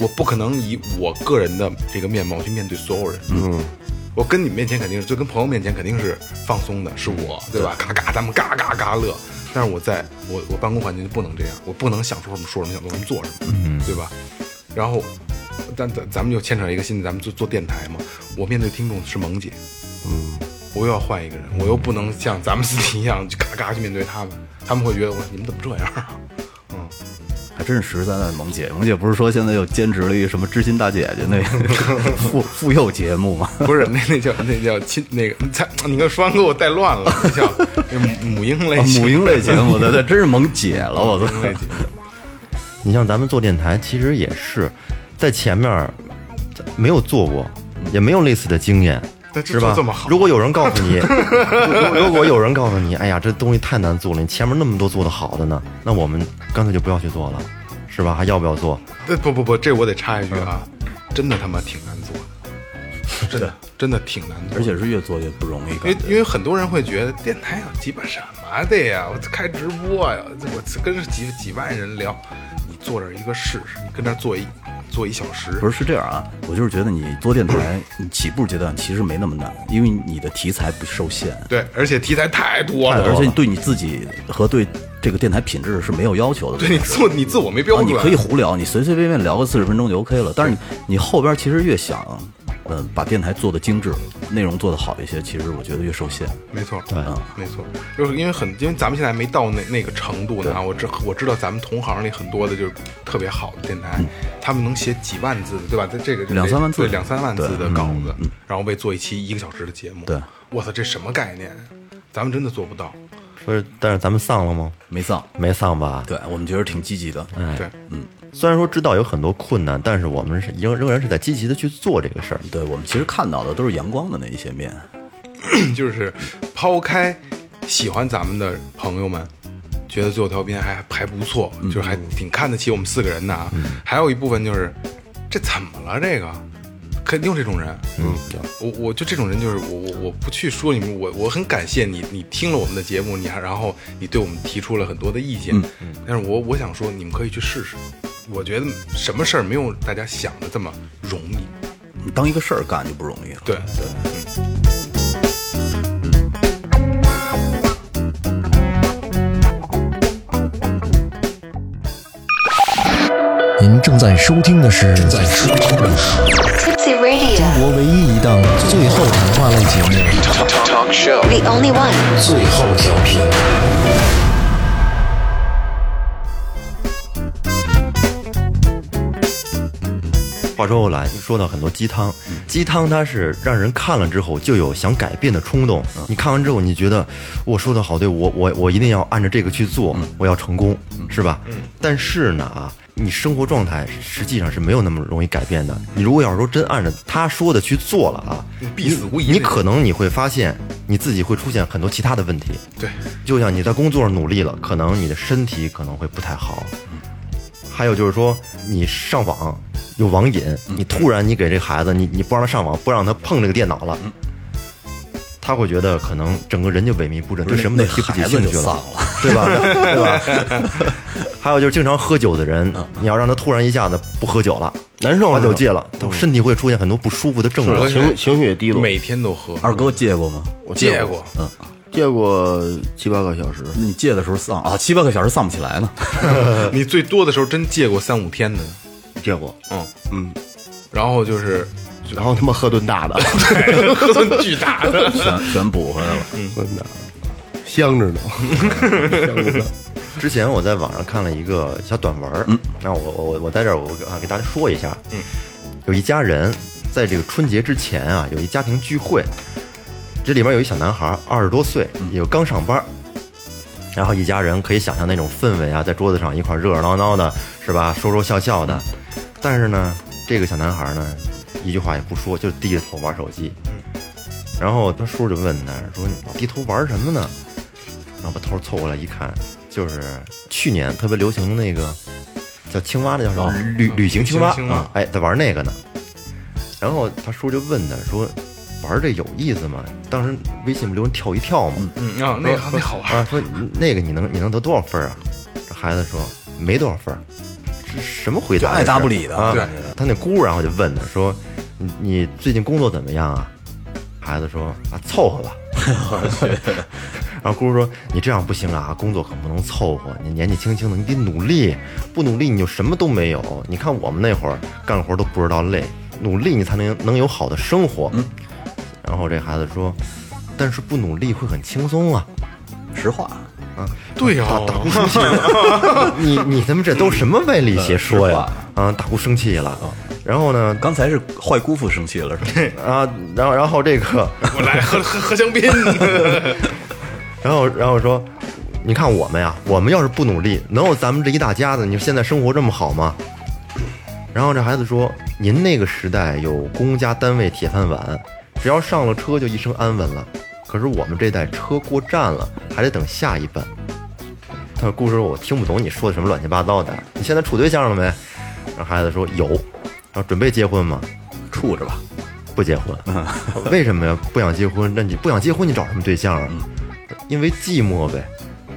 Speaker 2: 我不可能以我个人的这个面貌去面对所有人。嗯，我跟你面前肯定是，就跟朋友面前肯定是放松的，是我，对吧？嘎嘎，咱们嘎嘎嘎乐。但是我在我我办公环境就不能这样，我不能想说什么说什么，想做什么做什么，嗯，对吧？然后，但咱咱们就牵扯一个新的，咱们做做电台嘛。我面对听众是萌姐，嗯，我又要换一个人，我又不能像咱们自己一样，就嘎嘎去面对他们，他们会觉得我你们怎么这样啊？
Speaker 1: 嗯还真是实实在在的萌姐。萌姐不是说现在又兼职了一个什么知心大姐姐那个 妇妇幼节目吗？
Speaker 2: 不是，那那叫那叫亲那个，你你看说完给我带乱了，那叫 那母母婴类
Speaker 1: 啊母婴类节目，对对，真是萌姐了，我操！
Speaker 2: 母婴类节目。
Speaker 3: 你像咱们做电台，其实也是在前面儿没有做过，也没有类似的经验，是吧
Speaker 2: 这么好？
Speaker 3: 如果有人告诉你，如如果有人告诉你，哎呀，这东西太难做了，你前面那么多做的好的呢，那我们干脆就不要去做了，是吧？还要不要做？
Speaker 2: 呃不不不，这我得插一句啊，真的他妈挺难做 的，真的真的挺难做，
Speaker 1: 而且是越做越不容易，
Speaker 2: 因为因为很多人会觉得电台有鸡巴什么的呀，我开直播呀，我跟几几万人聊，你坐这一个试试，你跟这儿坐一坐一小时，
Speaker 1: 不是是这样啊，我就是觉得你做电台，你起步阶段其实没那么难，因为你的题材不受限，
Speaker 2: 对，而且题材太多了，
Speaker 1: 而且你对你自己和对这个电台品质是没有要求的。
Speaker 2: 对你做你自我没标
Speaker 1: 啊，
Speaker 2: 准，
Speaker 1: 你可以胡聊，你随随便便聊个四十分钟就 OK 了。但是你你后边其实越想，嗯，把电台做的精致，内容做的好一些，其实我觉得越受限。
Speaker 2: 没错，对，没错，就是因为很，因为咱们现在没到那那个程度呢啊，我知我知道咱们同行里很多的就是特别好的电台，他们能写几万字的，对吧？在这个
Speaker 1: 嗯两三万字。
Speaker 2: 对两三万字的稿子，然后为做一期一个小时的节目，
Speaker 1: 对，
Speaker 2: 我操，这什么概念？咱们真的做不到，
Speaker 3: 不是，但是咱们丧了吗？
Speaker 1: 没丧，
Speaker 3: 没丧吧？
Speaker 1: 对我们觉得挺积极的。
Speaker 3: 嗯。
Speaker 2: 对，
Speaker 3: 虽然说知道有很多困难，但是我们是仍仍然是在积极的去做这个事儿。
Speaker 1: 对我们其实看到的都是阳光的那一些面。
Speaker 2: 就是抛开喜欢咱们的朋友们，觉得最后调频还还不错，就是还挺看得起我们四个人的啊。还有一部分就是这怎么了？这个肯定有这种人。嗯，我我就这种人，就是我我我不去说你们，我我很感谢你，你听了我们的节目，你还然后你对我们提出了很多的意见。嗯但是我我想说，你们可以去试试。我觉得什么事儿没有大家想的这么容易。
Speaker 1: 你当一个事儿干就不容易了。
Speaker 2: 对对。
Speaker 5: 您正在收听的是正在收听的是
Speaker 7: Tipsy Radio,
Speaker 5: 中国唯一一档最后谈话类节目
Speaker 7: the only one.
Speaker 5: 《最后调频》。
Speaker 3: 话说回来，说到很多鸡汤，鸡汤它是让人看了之后就有想改变的冲动。你看完之后，你觉得我说的好对，我我我一定要按照这个去做，我要成功，是吧？但是呢啊，你生活状态实际上是没有那么容易改变的。你如果要是说真按照他说的去做了啊，
Speaker 2: 必死无疑
Speaker 3: 你可能你会发现你自己会出现很多其他的问题。
Speaker 2: 对，
Speaker 3: 就像你在工作上努力了，可能你的身体可能会不太好。还有就是说，你上网有网瘾，你突然你给这孩子，你你不让他上网，不让他碰这个电脑了，他会觉得可能整个人就萎靡不振，对什么都
Speaker 1: 那
Speaker 3: 提不起
Speaker 1: 孩子
Speaker 3: 兴趣了
Speaker 1: 就丧了，
Speaker 3: 对吧？对吧？还有就是经常喝酒的人，你要让他突然一下子不喝酒了，
Speaker 6: 难受
Speaker 3: 把酒戒了，他身体会出现很多不舒服的症状。
Speaker 6: 情情绪也低落。
Speaker 2: 每天都喝，
Speaker 1: 二哥戒过吗？
Speaker 2: 我戒过，
Speaker 1: 嗯，
Speaker 6: 借过七八个小时，
Speaker 1: 你借的时候丧啊，七八个小时丧不起来呢。
Speaker 2: 你最多的时候真借过三五天的，
Speaker 6: 借过，
Speaker 2: 嗯。
Speaker 6: 嗯，
Speaker 2: 然后就是
Speaker 6: 然后他妈喝顿大的，
Speaker 2: 喝顿巨大的，
Speaker 1: 全全补回来了。
Speaker 6: 喝顿大的，香着呢，香着呢。
Speaker 3: 之前我在网上看了一个小短文儿，那我我我我在这儿我啊给大家说一下，嗯，有一家人在这个春节之前啊，有一家庭聚会，这里面有一小男孩，二十多岁，也刚上班，然后一家人可以想象那种氛围啊，在桌子上一块热热闹闹的，是吧？说说笑笑的，但是呢，这个小男孩呢，一句话也不说，就低着头玩手机，然后他叔就问他说：“你低头玩什么呢？”然后把头凑过来一看，就是去年特别流行那个叫青蛙的叫什么旅旅行青蛙
Speaker 2: 旅行青蛙
Speaker 3: 啊，哎，在玩那个呢。然后他叔就问他说：“玩这有意思吗？”当时微信不流行跳一跳吗？
Speaker 2: 嗯啊，那个那好玩，
Speaker 3: 啊，说那个你能你能得多少分啊？这孩子说没多少分，这什么回答？
Speaker 1: 爱答不理的
Speaker 3: 啊
Speaker 2: 对！
Speaker 3: 他那姑然后就问他说：“你你最近工作怎么样啊？”孩子说：“啊，凑合吧。”然后姑说：“你这样不行啊，工作可不能凑合。你年纪轻轻的，你得努力，不努力你就什么都没有。你看我们那会儿干活都不知道累，努力你才能能有好的生活。”然后这孩子说：“但是不努力会很轻松啊。”
Speaker 1: 实话啊，
Speaker 2: 对呀，
Speaker 3: 大姑生气了，你你他妈这都什么歪理邪说呀？啊，大姑生气了，然后呢，
Speaker 1: 刚才是坏姑父生气了是吧？
Speaker 3: 啊，然后然后这个，
Speaker 2: 我来喝喝喝香槟，
Speaker 3: 然后然后说，你看我们呀，我们要是不努力，能有咱们这一大家子，你说现在生活这么好吗？然后这孩子说，您那个时代有公家单位铁饭碗，只要上了车就一生安稳了。可是我们这代车过站了，还得等下一班。他说：“故事我听不懂你说的什么乱七八糟的。你现在处对象了没？”然后孩子说：“有。”然后准备结婚吗？
Speaker 1: 处着吧，
Speaker 3: 不结婚。为什么呀？不想结婚？那你不想结婚，你找什么对象啊？因为寂寞呗。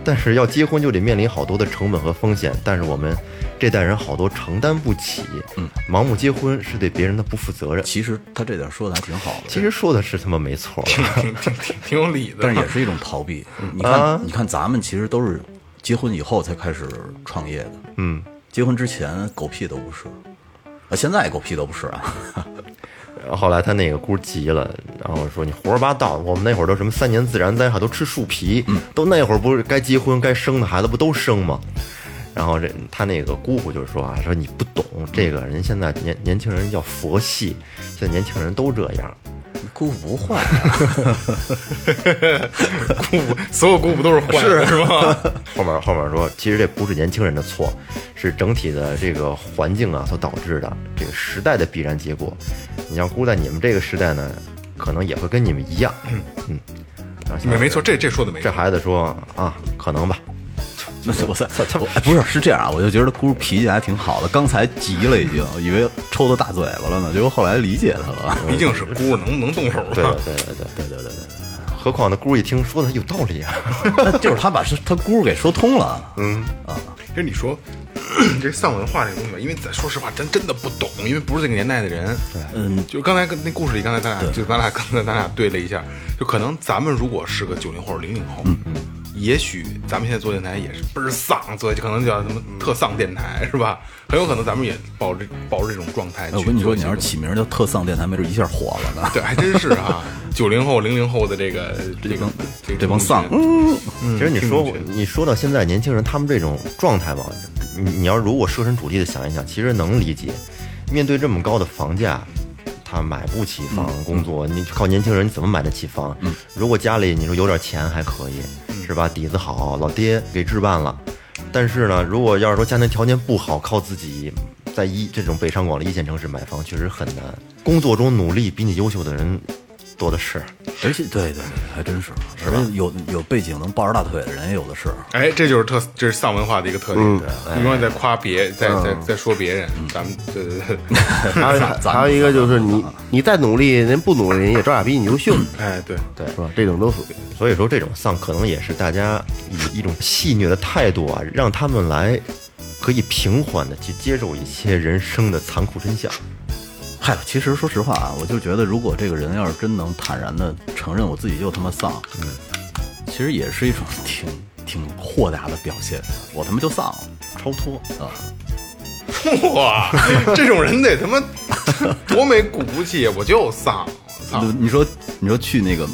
Speaker 3: 但是要结婚就得面临好多的成本和风险，但是我们这代人好多承担不起。嗯，盲目结婚是对别人的不负责任。
Speaker 1: 其实他这点说的还挺好的，
Speaker 3: 其实说的是他妈没错。
Speaker 2: 挺挺挺挺有理的，
Speaker 1: 但是也是一种逃避。你
Speaker 3: 啊
Speaker 1: 看，你看咱们其实都是结婚以后才开始创业的，
Speaker 3: 嗯，
Speaker 1: 结婚之前狗屁都不是，啊，现在狗屁都不是啊。
Speaker 3: 然 后后来他那个姑急了，然后说你胡说八道，我们那会儿都什么三年自然灾害都吃树皮，都那会儿不是该结婚该生的孩子不都生吗？然后这他那个姑父就说啊，说你不懂这个人现在年年轻人叫佛系，现在年轻人都这样。
Speaker 1: 姑父不坏，
Speaker 2: 姑父所有姑父都是坏的，是吧？
Speaker 3: 后面后面说，其实这不是年轻人的错，是整体的这个环境啊所导致的，这个时代的必然结果。你要估在你们这个时代呢，可能也会跟你们一样。嗯，
Speaker 2: 没没错，这这说的没错这。
Speaker 3: 孩子说啊，可能吧。
Speaker 1: 那 我操，他哎不是是这样啊，我就觉得姑脾气还挺好的，刚才急了已经，以为抽他大嘴巴了呢，结果后来理解他了。
Speaker 2: 毕竟是姑，能能动手
Speaker 3: 对
Speaker 2: 吗？
Speaker 3: 对对对对对对对。何况那姑一听说的有道理啊，
Speaker 1: 那就是他把是他姑给说通了，嗯
Speaker 2: 其实你说 这丧文化这东西，因为咱说实话，咱真的不懂，因为不是这个年代的人。对，
Speaker 1: 嗯，
Speaker 2: 就刚才跟那故事里，刚才咱俩就咱俩刚才咱俩对了一下，就可能咱们如果是个九零后、零零后，嗯嗯，也许咱们现在做电台也是倍儿丧，所以可能叫什么特丧电台是吧？很有可能咱们也抱着抱着这种状态
Speaker 1: 我跟你说，你要是起名叫特丧电台，没准一下火了呢。
Speaker 2: 对，还真是啊，九零后、零零后的这个这帮这
Speaker 1: 帮丧
Speaker 2: 嗯
Speaker 3: 其实你说你说到现在年轻人他们这种状态吧，你你要如果设身处地的想一想，其实能理解。面对这么高的房价，他买不起房，工作你靠年轻人你怎么买得起房？如果家里你说有点钱还可以，是吧？底子好，老爹给置办了。但是呢，如果要是说家庭条件不好，靠自己在一这种北上广的一线城市买房，确实很难。工作中努力比你优秀的人多的是。
Speaker 1: 而且对对对，还真是，是吧有有背景能抱着大腿的人也有的是。
Speaker 2: 哎，这就是特，这是丧文化的一个特点。
Speaker 1: 嗯
Speaker 2: 永远在夸别，在在在说别人。咱们对对对，
Speaker 6: 还有还有一个就是你你再努力，人不努力人也照样比你优秀，
Speaker 2: 哎对，
Speaker 6: 是吧？这种都属于。
Speaker 3: 所以说，这种丧可能也是大家以一种戏谑的态度啊，让他们来可以平缓的去接受一些人生的残酷真相。
Speaker 1: 嗨，其实说实话啊，我就觉得，如果这个人要是真能坦然的承认我自己就他妈丧，嗯，其其实也是一种 挺挺豁达的表现。我他妈就丧了，超脱啊！
Speaker 2: 哇，这种人得他妈 多没骨气！我就丧，操！
Speaker 1: 你说你说去那个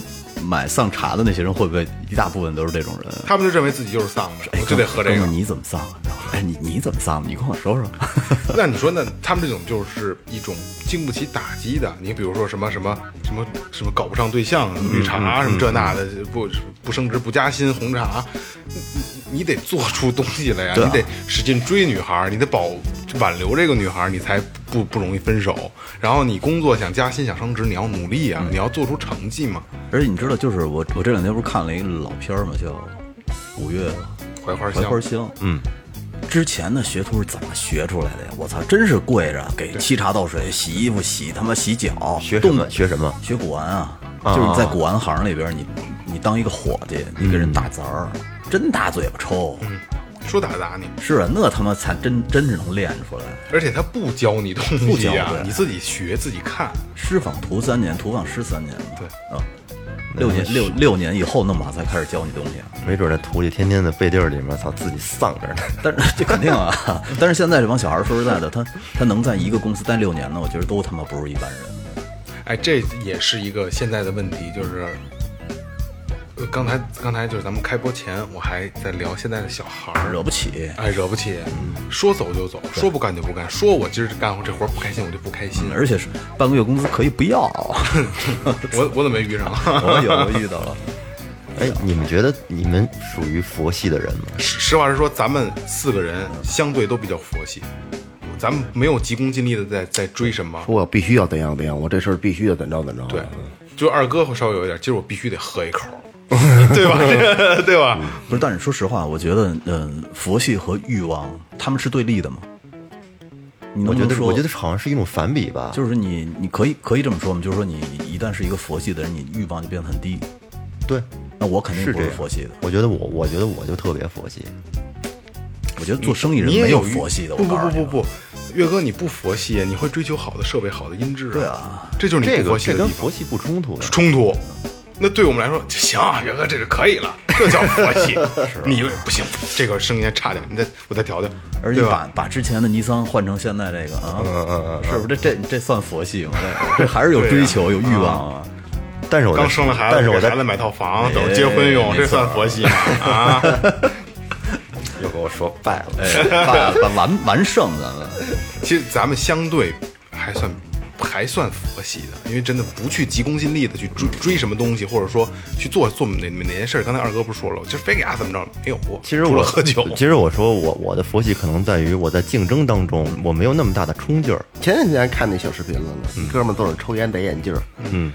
Speaker 1: 买丧茶的那些人，会不会一大部分都是这种人？
Speaker 2: 他们就认为自己就是丧的，我就得喝这个。
Speaker 1: 你怎么丧啊？哎，你你怎么丧？你跟我说说。
Speaker 2: 那你说，那他们这种就是一种经不起打击的。你比如说什么什么什么什么搞不上对象，绿茶什么这那的，不不升职不加薪，红茶，你你你得做出东西来呀，你得使劲追女孩儿，你得保挽留这个女孩儿，你才不不容易分手。然后你工作想加薪想升职，你要努力啊，你要做出成绩嘛。
Speaker 1: 而且你知道，就是我我这两天不是看了一个老片儿嘛，叫《五月
Speaker 2: 槐花香
Speaker 1: 槐花香》。嗯，之前的学徒是怎么学出来的呀？我操，真是跪着给沏茶倒水、洗衣服、洗他妈洗脚，
Speaker 3: 学什么学什么？
Speaker 1: 学古玩啊，
Speaker 3: 啊
Speaker 1: 就是在古玩行里边，你你当一个伙计，你给人打杂儿，真大嘴巴抽。
Speaker 2: 说打打你，
Speaker 1: 是啊，那他妈才真真是能练出来。
Speaker 2: 而且他不教你东
Speaker 1: 不教
Speaker 2: 西
Speaker 1: 啊、
Speaker 2: 你自己学自己看。
Speaker 1: 师仿徒三年，徒访师三年。
Speaker 2: 对
Speaker 1: 啊，六年六六年以后，那马才开始教你东西啊。
Speaker 3: 没准那徒弟天天在背地儿里面，操，自己丧着呢。
Speaker 1: 但是这肯定啊，但是现在这帮小孩儿说实在的，他他能在一个公司待六年呢，我觉得都他妈不是一般人。
Speaker 2: 哎，这也是一个现在的问题，就是，呃，刚才刚才就是咱们开播前，我还在聊现在的小孩儿，
Speaker 1: 惹不起，
Speaker 2: 哎，惹不起，说走就走，说不干就不干，说我今儿干活这活儿不开心，我就不开心，
Speaker 1: 而且是半个月工资可以不要。
Speaker 2: 我我怎么没遇上？
Speaker 1: 我有我遇到了，
Speaker 3: 哎，你们觉得你们属于佛系的人吗？
Speaker 2: 实实话实说，咱们四个人相对都比较佛系，咱们没有急功近利的在在追什么，
Speaker 6: 说我必须要怎样怎样，我这事儿必须要怎着怎着。
Speaker 2: 对，就二哥会稍微有一点，今儿我必须得喝一口，对吧？对吧？
Speaker 1: 不是，但是说实话，我觉得，嗯、佛系和欲望他们是对立的吗？你能
Speaker 3: 我觉得？我觉得好像是一种反比吧。
Speaker 1: 就是你，你可以可以这么说吗？就是说，你一旦是一个佛系的人，你欲望就变得很低。
Speaker 3: 对，
Speaker 1: 那我肯定不
Speaker 3: 是
Speaker 1: 佛系的。
Speaker 3: 我觉得我，我觉得我就特别佛系。
Speaker 1: 我觉得做生意人没
Speaker 2: 有
Speaker 1: 佛系的。
Speaker 2: 不不不不不，岳哥你不佛系，你会追求好的设备、好的音质
Speaker 1: 对啊，
Speaker 2: 这就是你不
Speaker 3: 这个
Speaker 2: 佛系的地方
Speaker 3: 这跟佛。系不冲突的。
Speaker 2: 冲突。那对我们来说就行，岳哥这就可以了，这叫佛系。你不行，这个声音还差点，你再我再调调，
Speaker 1: 而且把？把之前的尼桑换成现在这个啊，是不是？这这这算佛系吗？这这还是有追求、有欲望啊。
Speaker 3: 但是我
Speaker 2: 刚生了孩子，
Speaker 3: 但是我在
Speaker 2: 给孩子买套房，等结婚用，这算佛系吗？啊，
Speaker 3: 又给我说败了。
Speaker 1: 哎，把把完完胜咱们。
Speaker 2: 其实咱们相对还算还算佛系的，因为真的不去急功近利的去追追什么东西，或者说去做做哪哪件事儿。刚才二哥不是说了，就非给他怎么着没有过，
Speaker 3: 其实我
Speaker 2: 喝酒，
Speaker 3: 其实我说我我的佛系可能在于我在竞争当中我没有那么大的冲劲儿。
Speaker 6: 前两天看那小视频了呢，哥们儿都是抽烟戴眼镜嗯，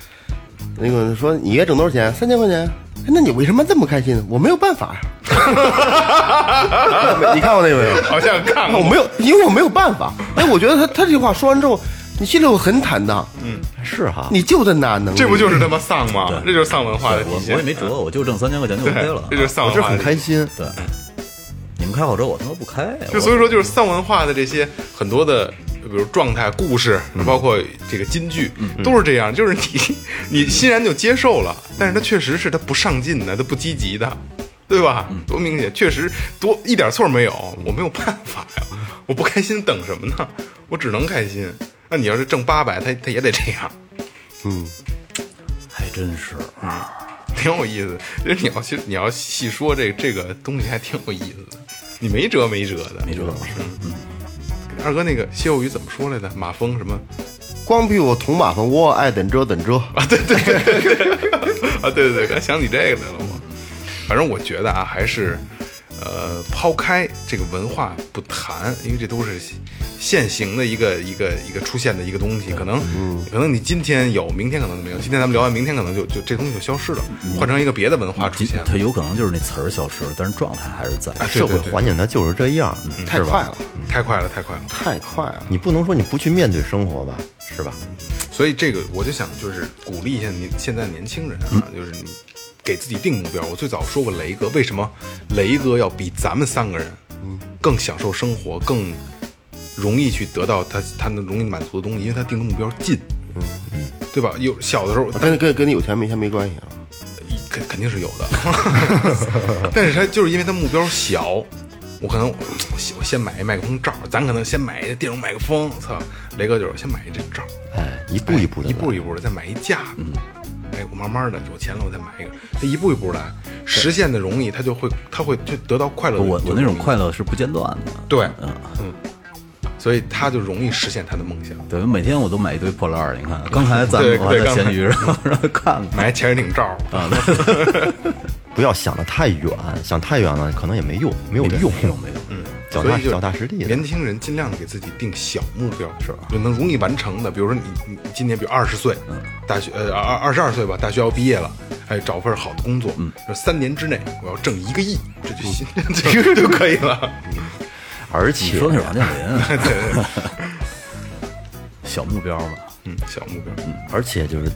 Speaker 6: 那个说你月挣多少钱？三千块钱。哎那你为什么这么开心呢？我没有办法呀。你看过那个没有？
Speaker 2: 好像看过。
Speaker 6: 我没有，因为我没有办法。哎，我觉得他他这句话说完之后，你心里会很坦荡。嗯，
Speaker 3: 是哈，
Speaker 6: 你就这哪能力？
Speaker 2: 这不就是他妈丧吗？这就是丧文化的体
Speaker 1: 我我。也没辙，我就挣三千块钱就 OK 了。
Speaker 2: 这就是丧
Speaker 3: 我这
Speaker 2: 文化的体现。
Speaker 3: 很开心。
Speaker 1: 对，你们开好车，我他妈不开。
Speaker 2: 就所以说，就是丧文化的这些很多的，比如状态、故事，包括这个金句，都是这样。就是你你欣然就接受了，但是他确实是他不上进的，他不积极的，对吧？多明显，确实多一点错没有，我没有办法呀，我不开心等什么呢？我只能开心。那你要是挣八百，他他也得这样，嗯
Speaker 1: 还真是啊。
Speaker 2: 挺有意思。其实你要去你要细说这这个东西，还挺有意思的。你没辙没辙的，
Speaker 1: 没辙
Speaker 2: 嗯。二哥那个歇后语怎么说来着？马蜂什么？
Speaker 6: 光屁股捅马蜂窝，爱怎着怎着。
Speaker 2: 啊，对对对对对，啊，对对对，刚想起这个来了我。反正我觉得啊，还是呃，抛开这个文化不谈，因为这都是现行的一个一个一个出现的一个东西，可能可能你今天有，明天可能就没有。今天咱们聊完，明天可能就就这东西就消失了，换成一个别的文化出现。
Speaker 1: 它有可能就是那词儿消失了，但是状态还是在。
Speaker 2: 啊，对
Speaker 3: 社会环境它就是这样，
Speaker 6: 太快了，
Speaker 2: 太快了，太快了。
Speaker 6: 太快了。
Speaker 3: 你不能说你不去面对生活吧，是吧？
Speaker 2: 所以这个我就想，就是鼓励一下你现在年轻人啊，就是你给自己定目标。我最早说过雷哥，为什么雷哥要比咱们三个人，更享受生活，更容易去得到他他能容易满足的东西，因为他定的目标近，对吧？有小的时候，
Speaker 6: 跟跟跟你有钱没钱没关系啊。
Speaker 2: 肯肯定是有的，但是他就是因为他目标小，我可能我先买一麦克风罩，咱可能先买一电容麦克风，操，雷哥就是先买一这罩，
Speaker 3: 哎，一步一步的，
Speaker 2: 一步一步的再买一架子，哎，我慢慢的有钱了我再买一个，他一步一步来，实现的容易，他就会他会就得到快乐的，
Speaker 1: 我我那种。快乐是不间断的。
Speaker 2: 对，嗯嗯，所以他就容易实现他的梦想。
Speaker 1: 对，每天我都买一堆破烂儿，你看，刚才咱
Speaker 2: 对
Speaker 1: 们在闲鱼上让他看看。
Speaker 2: 买潜水艇罩啊，
Speaker 3: 不要想的太远，想太远了可能也没用，没有用，
Speaker 1: 没有没有，
Speaker 2: 嗯，
Speaker 3: 脚踏
Speaker 2: 所以就
Speaker 3: 脚踏实地
Speaker 2: 年轻人尽量的给自己定小目标，是吧？就能容易完成的。比如说你你你今年比如二十岁，大学呃二二十二岁吧，大学要毕业了，哎，找份好的工作，嗯，三年之内我要挣一个亿，这就行，这个就可以了。
Speaker 3: 而且
Speaker 1: 你说王健林，
Speaker 2: 对对对，
Speaker 1: 小目标嘛。
Speaker 2: 嗯，小目标，嗯
Speaker 3: 而且就是，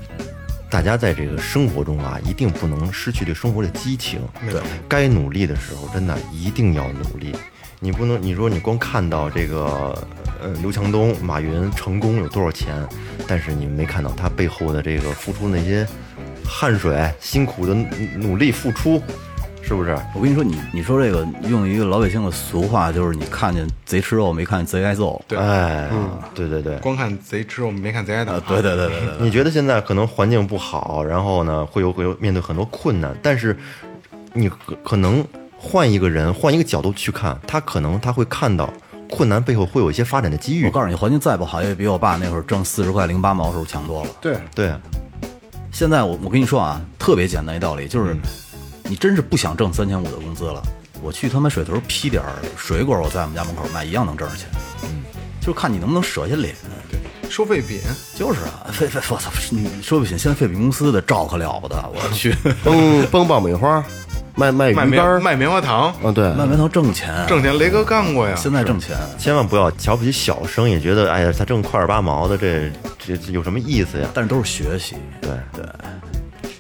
Speaker 3: 大家在这个生活中啊，一定不能失去对生活的激情。
Speaker 2: 对，
Speaker 3: 该努力的时候，真的一定要努力。你不能，你说你光看到这个，呃，刘强东、马云成功有多少钱，但是你没看到他背后的这个付出那些汗水、辛苦的努努力付出，是不是？
Speaker 1: 我跟你说，你你说这个用一个老百姓的俗话，就是你看见贼吃肉，没看见贼挨揍。
Speaker 2: 对
Speaker 3: 哎，对对对。
Speaker 2: 光看贼吃肉没看贼挨打。
Speaker 1: 啊，对对对对对，
Speaker 3: 你觉得现在可能环境不好，然后呢会有会有面对很多困难，但是你可可能换一个人，换一个角度去看，他可能他会看到困难背后会有一些发展的机遇
Speaker 1: 我。告诉你，环境再不好，也比我爸那会儿挣四十块零八毛时候强多了。
Speaker 6: 对，
Speaker 3: 对啊，
Speaker 1: 现在我我跟你说啊，特别简单一道理，就是你真是不想挣三千五的工资了，我去他妈水头批点儿水果，我在我们家门口卖，一样能挣着钱。嗯，就是看你能不能舍下脸。
Speaker 2: 收废品，
Speaker 1: 就是啊，废废，我操！你说不行，现在废品公司的照可了不得，我去，
Speaker 6: 崩崩爆米花，卖卖鱼
Speaker 2: 卖
Speaker 6: 干
Speaker 2: 棉卖棉花糖，
Speaker 6: 啊，对，
Speaker 1: 卖棉花糖挣钱，
Speaker 2: 挣钱。雷哥干过呀，
Speaker 1: 现在挣钱。
Speaker 3: 千万不要瞧不起小生意，觉得哎呀他挣块儿八毛的，这这这有什么意思呀？
Speaker 1: 但是都是学习，
Speaker 3: 对
Speaker 1: 对，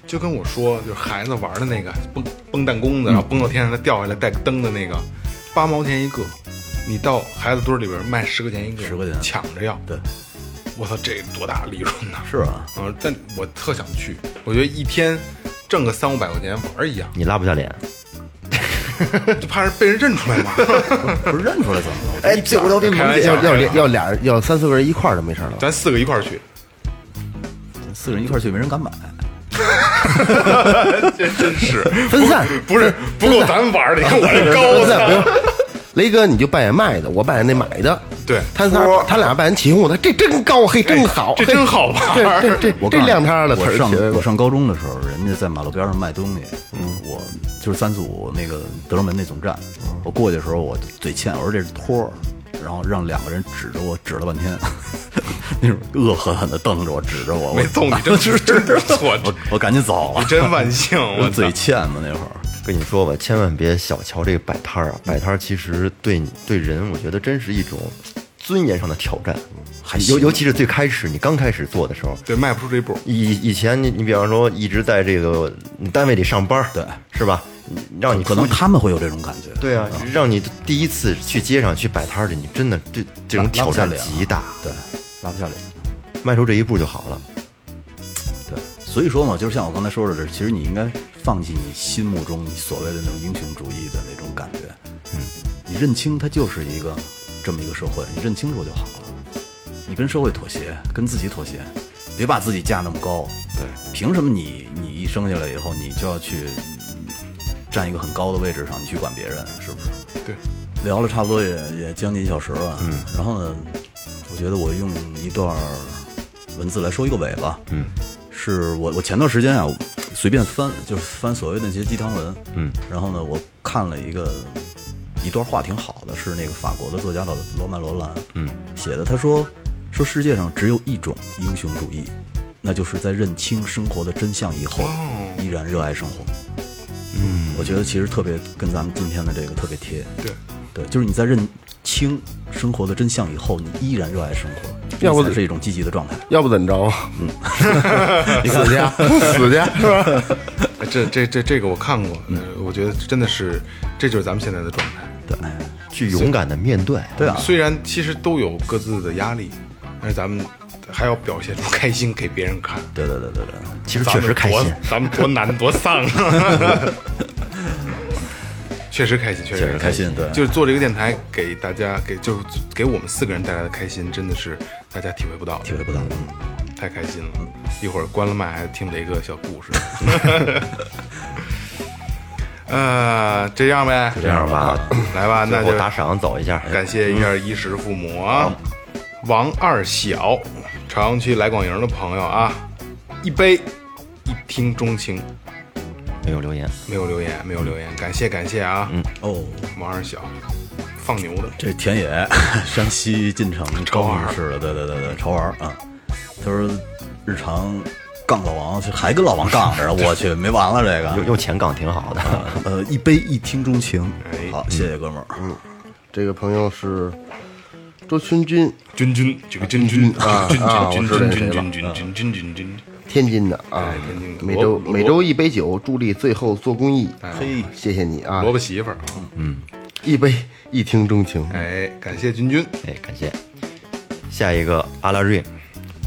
Speaker 2: 就跟我说，就是孩子玩的那个蹦蹦弹弓子，然后蹦到天上它掉下来带个灯的那个，八毛钱一个，你到孩子堆里边卖十块钱一个
Speaker 1: ，10块钱
Speaker 2: 抢着要。
Speaker 1: 对，
Speaker 2: 我操，这多大利润呐！
Speaker 1: 是啊，
Speaker 2: 嗯，但我特想去，我觉得一天挣个三五百块钱玩儿一样，
Speaker 3: 你拉不下脸。
Speaker 2: 就怕是被人认出来嘛。
Speaker 1: 不是认出来怎么了？
Speaker 3: 哎，这我都给
Speaker 2: 开玩笑
Speaker 6: 要要俩要俩要三四个人一块儿就没事儿了。
Speaker 2: 咱四个一块儿去，
Speaker 1: 四个人一块儿去，没人敢买。
Speaker 2: 真真是
Speaker 6: 分散
Speaker 2: 不是不够咱们玩儿的，你看我这高，我
Speaker 6: 分散不用
Speaker 2: 操！。
Speaker 6: 雷哥，你就扮演卖的，我扮演那买的。
Speaker 2: 对。
Speaker 6: 他仨他俩扮演起哄的，这真高，嘿，真好，
Speaker 2: 这真好玩儿。
Speaker 6: 这这这亮摊了，
Speaker 1: 我上
Speaker 6: 词儿起来了
Speaker 1: 我上高中的时候，人家在马路边上卖东西，嗯，我就是三四五那个德胜门那总站，我过去的时候我嘴欠，我说这是托儿，然后让两个人指着我指了半天，那种恶狠狠的瞪着我，指着我，
Speaker 2: 没揍你 真是真不 错，
Speaker 1: 我我赶紧走了
Speaker 2: 你，真万幸，我
Speaker 1: 嘴欠嘛那会儿。
Speaker 3: 跟你说吧，千万别小瞧这个摆摊儿啊！摆摊儿其实对你对人，我觉得真是一种尊严上的挑战。尤尤其是最开始你刚开始做的时候，
Speaker 2: 对迈不出这一步。
Speaker 3: 以以前你你比方说一直在这个你单位里上班，
Speaker 1: 对，
Speaker 3: 是吧？让你
Speaker 1: 可能他们会有这种感觉，
Speaker 3: 对啊，让你第一次去街上去摆摊儿去，你真的这这种挑战极大，
Speaker 1: 对，拉不下脸。
Speaker 3: 迈出这一步就好了。
Speaker 1: 对，所以说嘛，就是像我刚才说的，这其实你应该放弃你心目中你所谓的那种英雄主义的那种感觉，嗯，你认清它就是一个这么一个社会，你认清楚就好了。你跟社会妥协，跟自己妥协，别把自己架那么高。对，凭什么你你一生下来以后，你就要去嗯站一个很高的位置上，你去管别人，是不是？
Speaker 2: 对，
Speaker 1: 聊了差不多也也将近一小时了，嗯，然后呢，我觉得我用一段文字来收一个尾吧，嗯，是我我前段时间啊随便翻，就是翻所谓的那些鸡汤文，嗯，然后呢，我看了一个一段话挺好的，是那个法国的作家老罗曼罗兰，嗯，写的，他说说世界上只有一种英雄主义，那就是在认清生活的真相以后，依然热爱生活。嗯，我觉得其实特别跟咱们今天的这个特别贴。
Speaker 2: 对，
Speaker 1: 对，就是你在认清生活的真相以后，你依然热爱生活，
Speaker 6: 要不
Speaker 1: 这是一种积极的状态。
Speaker 6: 要不怎么着啊？嗯，死 家死去 是吧？
Speaker 2: 哎这这这这个我看过，嗯，我觉得真的是，这就是咱们现在的状态。
Speaker 1: 对，
Speaker 3: 去勇敢的面对，
Speaker 1: 对啊，
Speaker 2: 虽然其实都有各自的压力，但是咱们还要表现出开心给别人看。
Speaker 1: 对对对对对，
Speaker 3: 其实确实开心，
Speaker 2: 咱们多难多丧啊！确实开心，确实
Speaker 1: 开心对
Speaker 2: 就是做这个电台，给大家给就是给我们四个人带来的开心，真的是大家体会不到，
Speaker 1: 体会不到。
Speaker 2: 太开心了。一会儿关了麦还听雷哥小故事。呃，这样呗，
Speaker 3: 这样吧，
Speaker 2: 来吧，那就
Speaker 3: 打赏走一下。
Speaker 2: 感谢一下衣食父母啊，王二小，朝阳区来广营的朋友啊，一杯一听钟情，
Speaker 3: 没有留言，
Speaker 2: 没有留言，没有留言，感谢感谢啊，嗯，
Speaker 1: 哦，
Speaker 2: 王二小，放牛的，
Speaker 1: 这田野，山西晋城高
Speaker 2: 潮玩
Speaker 1: 雄市的，对对对对，潮玩儿啊。他说日常杠老王，还跟老王杠着呢，我 去，没完了这个。
Speaker 3: 用用钱杠挺好的。
Speaker 1: 呃，一杯一听钟情。
Speaker 2: 哎，
Speaker 1: 好，谢谢哥们儿。
Speaker 6: 嗯这个朋友是周群军，
Speaker 2: 君君，这个君君。
Speaker 6: 啊
Speaker 2: 君
Speaker 6: 啊
Speaker 2: 君君君
Speaker 6: 我知道谁了
Speaker 2: 君君君君君君君，
Speaker 6: 天津的啊。
Speaker 2: 哎，天津的。
Speaker 6: 每周每周一杯酒，助力最后做公益。
Speaker 2: 嘿，
Speaker 6: 谢谢你啊。
Speaker 2: 萝，卜媳妇儿。啊，
Speaker 6: 一杯一听钟情。
Speaker 2: 哎，感谢君君，
Speaker 3: 哎，感谢。下一个阿拉瑞，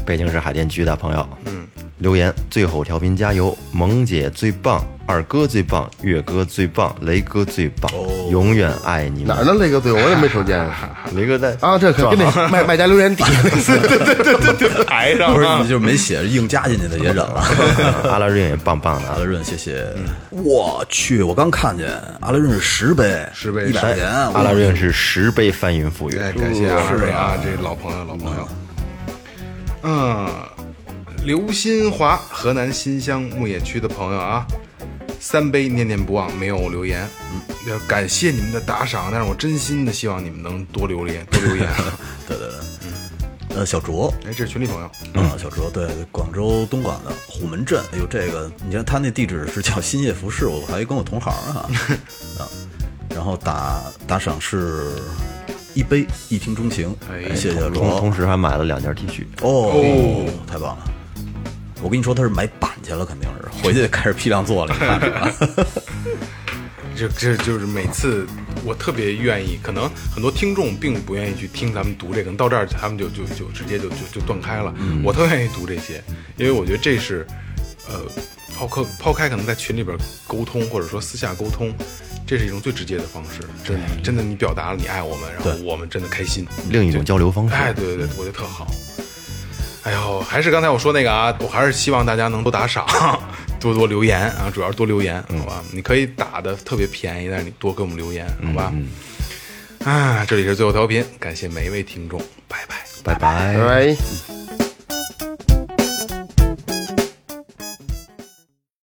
Speaker 3: 北京市海淀区的朋友，嗯，留言最后调频加油，萌姐最棒，二哥最棒，月哥最棒，雷哥最棒，永远爱你们。
Speaker 6: 哪儿呢？雷哥最我也没瞅见
Speaker 3: 雷哥在
Speaker 6: 啊，这可跟那 卖卖家留言底下
Speaker 2: 台上啊
Speaker 1: 不是，你就没写，硬加进去的也忍了。
Speaker 3: 阿拉润也棒棒的
Speaker 1: 阿，拉润，谢谢。我去，我刚看见阿拉润是十杯，
Speaker 2: 十杯
Speaker 1: 一百块钱。
Speaker 3: 阿拉润是十杯翻云覆雨。
Speaker 2: 哎，感谢啊，是啊，这老朋友，老朋友。嗯，刘新华，河南新乡牧野区的朋友啊，三杯念念不忘，没有留言。嗯，要感谢你们的打赏，但是我真心的希望你们能多留言，多留言。
Speaker 1: 对对对，嗯。呃，小卓，
Speaker 2: 哎，这是群里朋友，
Speaker 1: 啊，小卓，对，广州东莞的虎门镇，哎呦，这个你看他那地址是叫新业服饰，我还跟我同行啊，啊，然后打打赏是一杯一听钟情，
Speaker 2: 哎
Speaker 1: 谢谢小
Speaker 3: 同同，时还买了两件 T 恤，
Speaker 1: 哦，太棒了。我跟你说，他是买板去了，肯定是 回去开始批量做了。
Speaker 2: 这这就是每次我特别愿意，可能很多听众并不愿意去听咱们读这个，到这儿他们就就就直接就就就断开了。我特愿意读这些，因为我觉得这是呃抛开抛开可能在群里边沟通或者说私下沟通，这是一种最直接的方式。真的真的，你表达了你爱我们，然后我们真的开心。
Speaker 3: 另一种交流方式。
Speaker 2: 哎，对对对，我觉得特好。哎呦，还是刚才我说那个啊，我还是希望大家能多打赏，多多留言啊，主要是多留言，好吧？你可以打的特别便宜，但是你多给我们留言，好吧？啊，这里是最后调频，感谢每一位听众，拜拜。
Speaker 3: 拜拜
Speaker 6: 拜拜。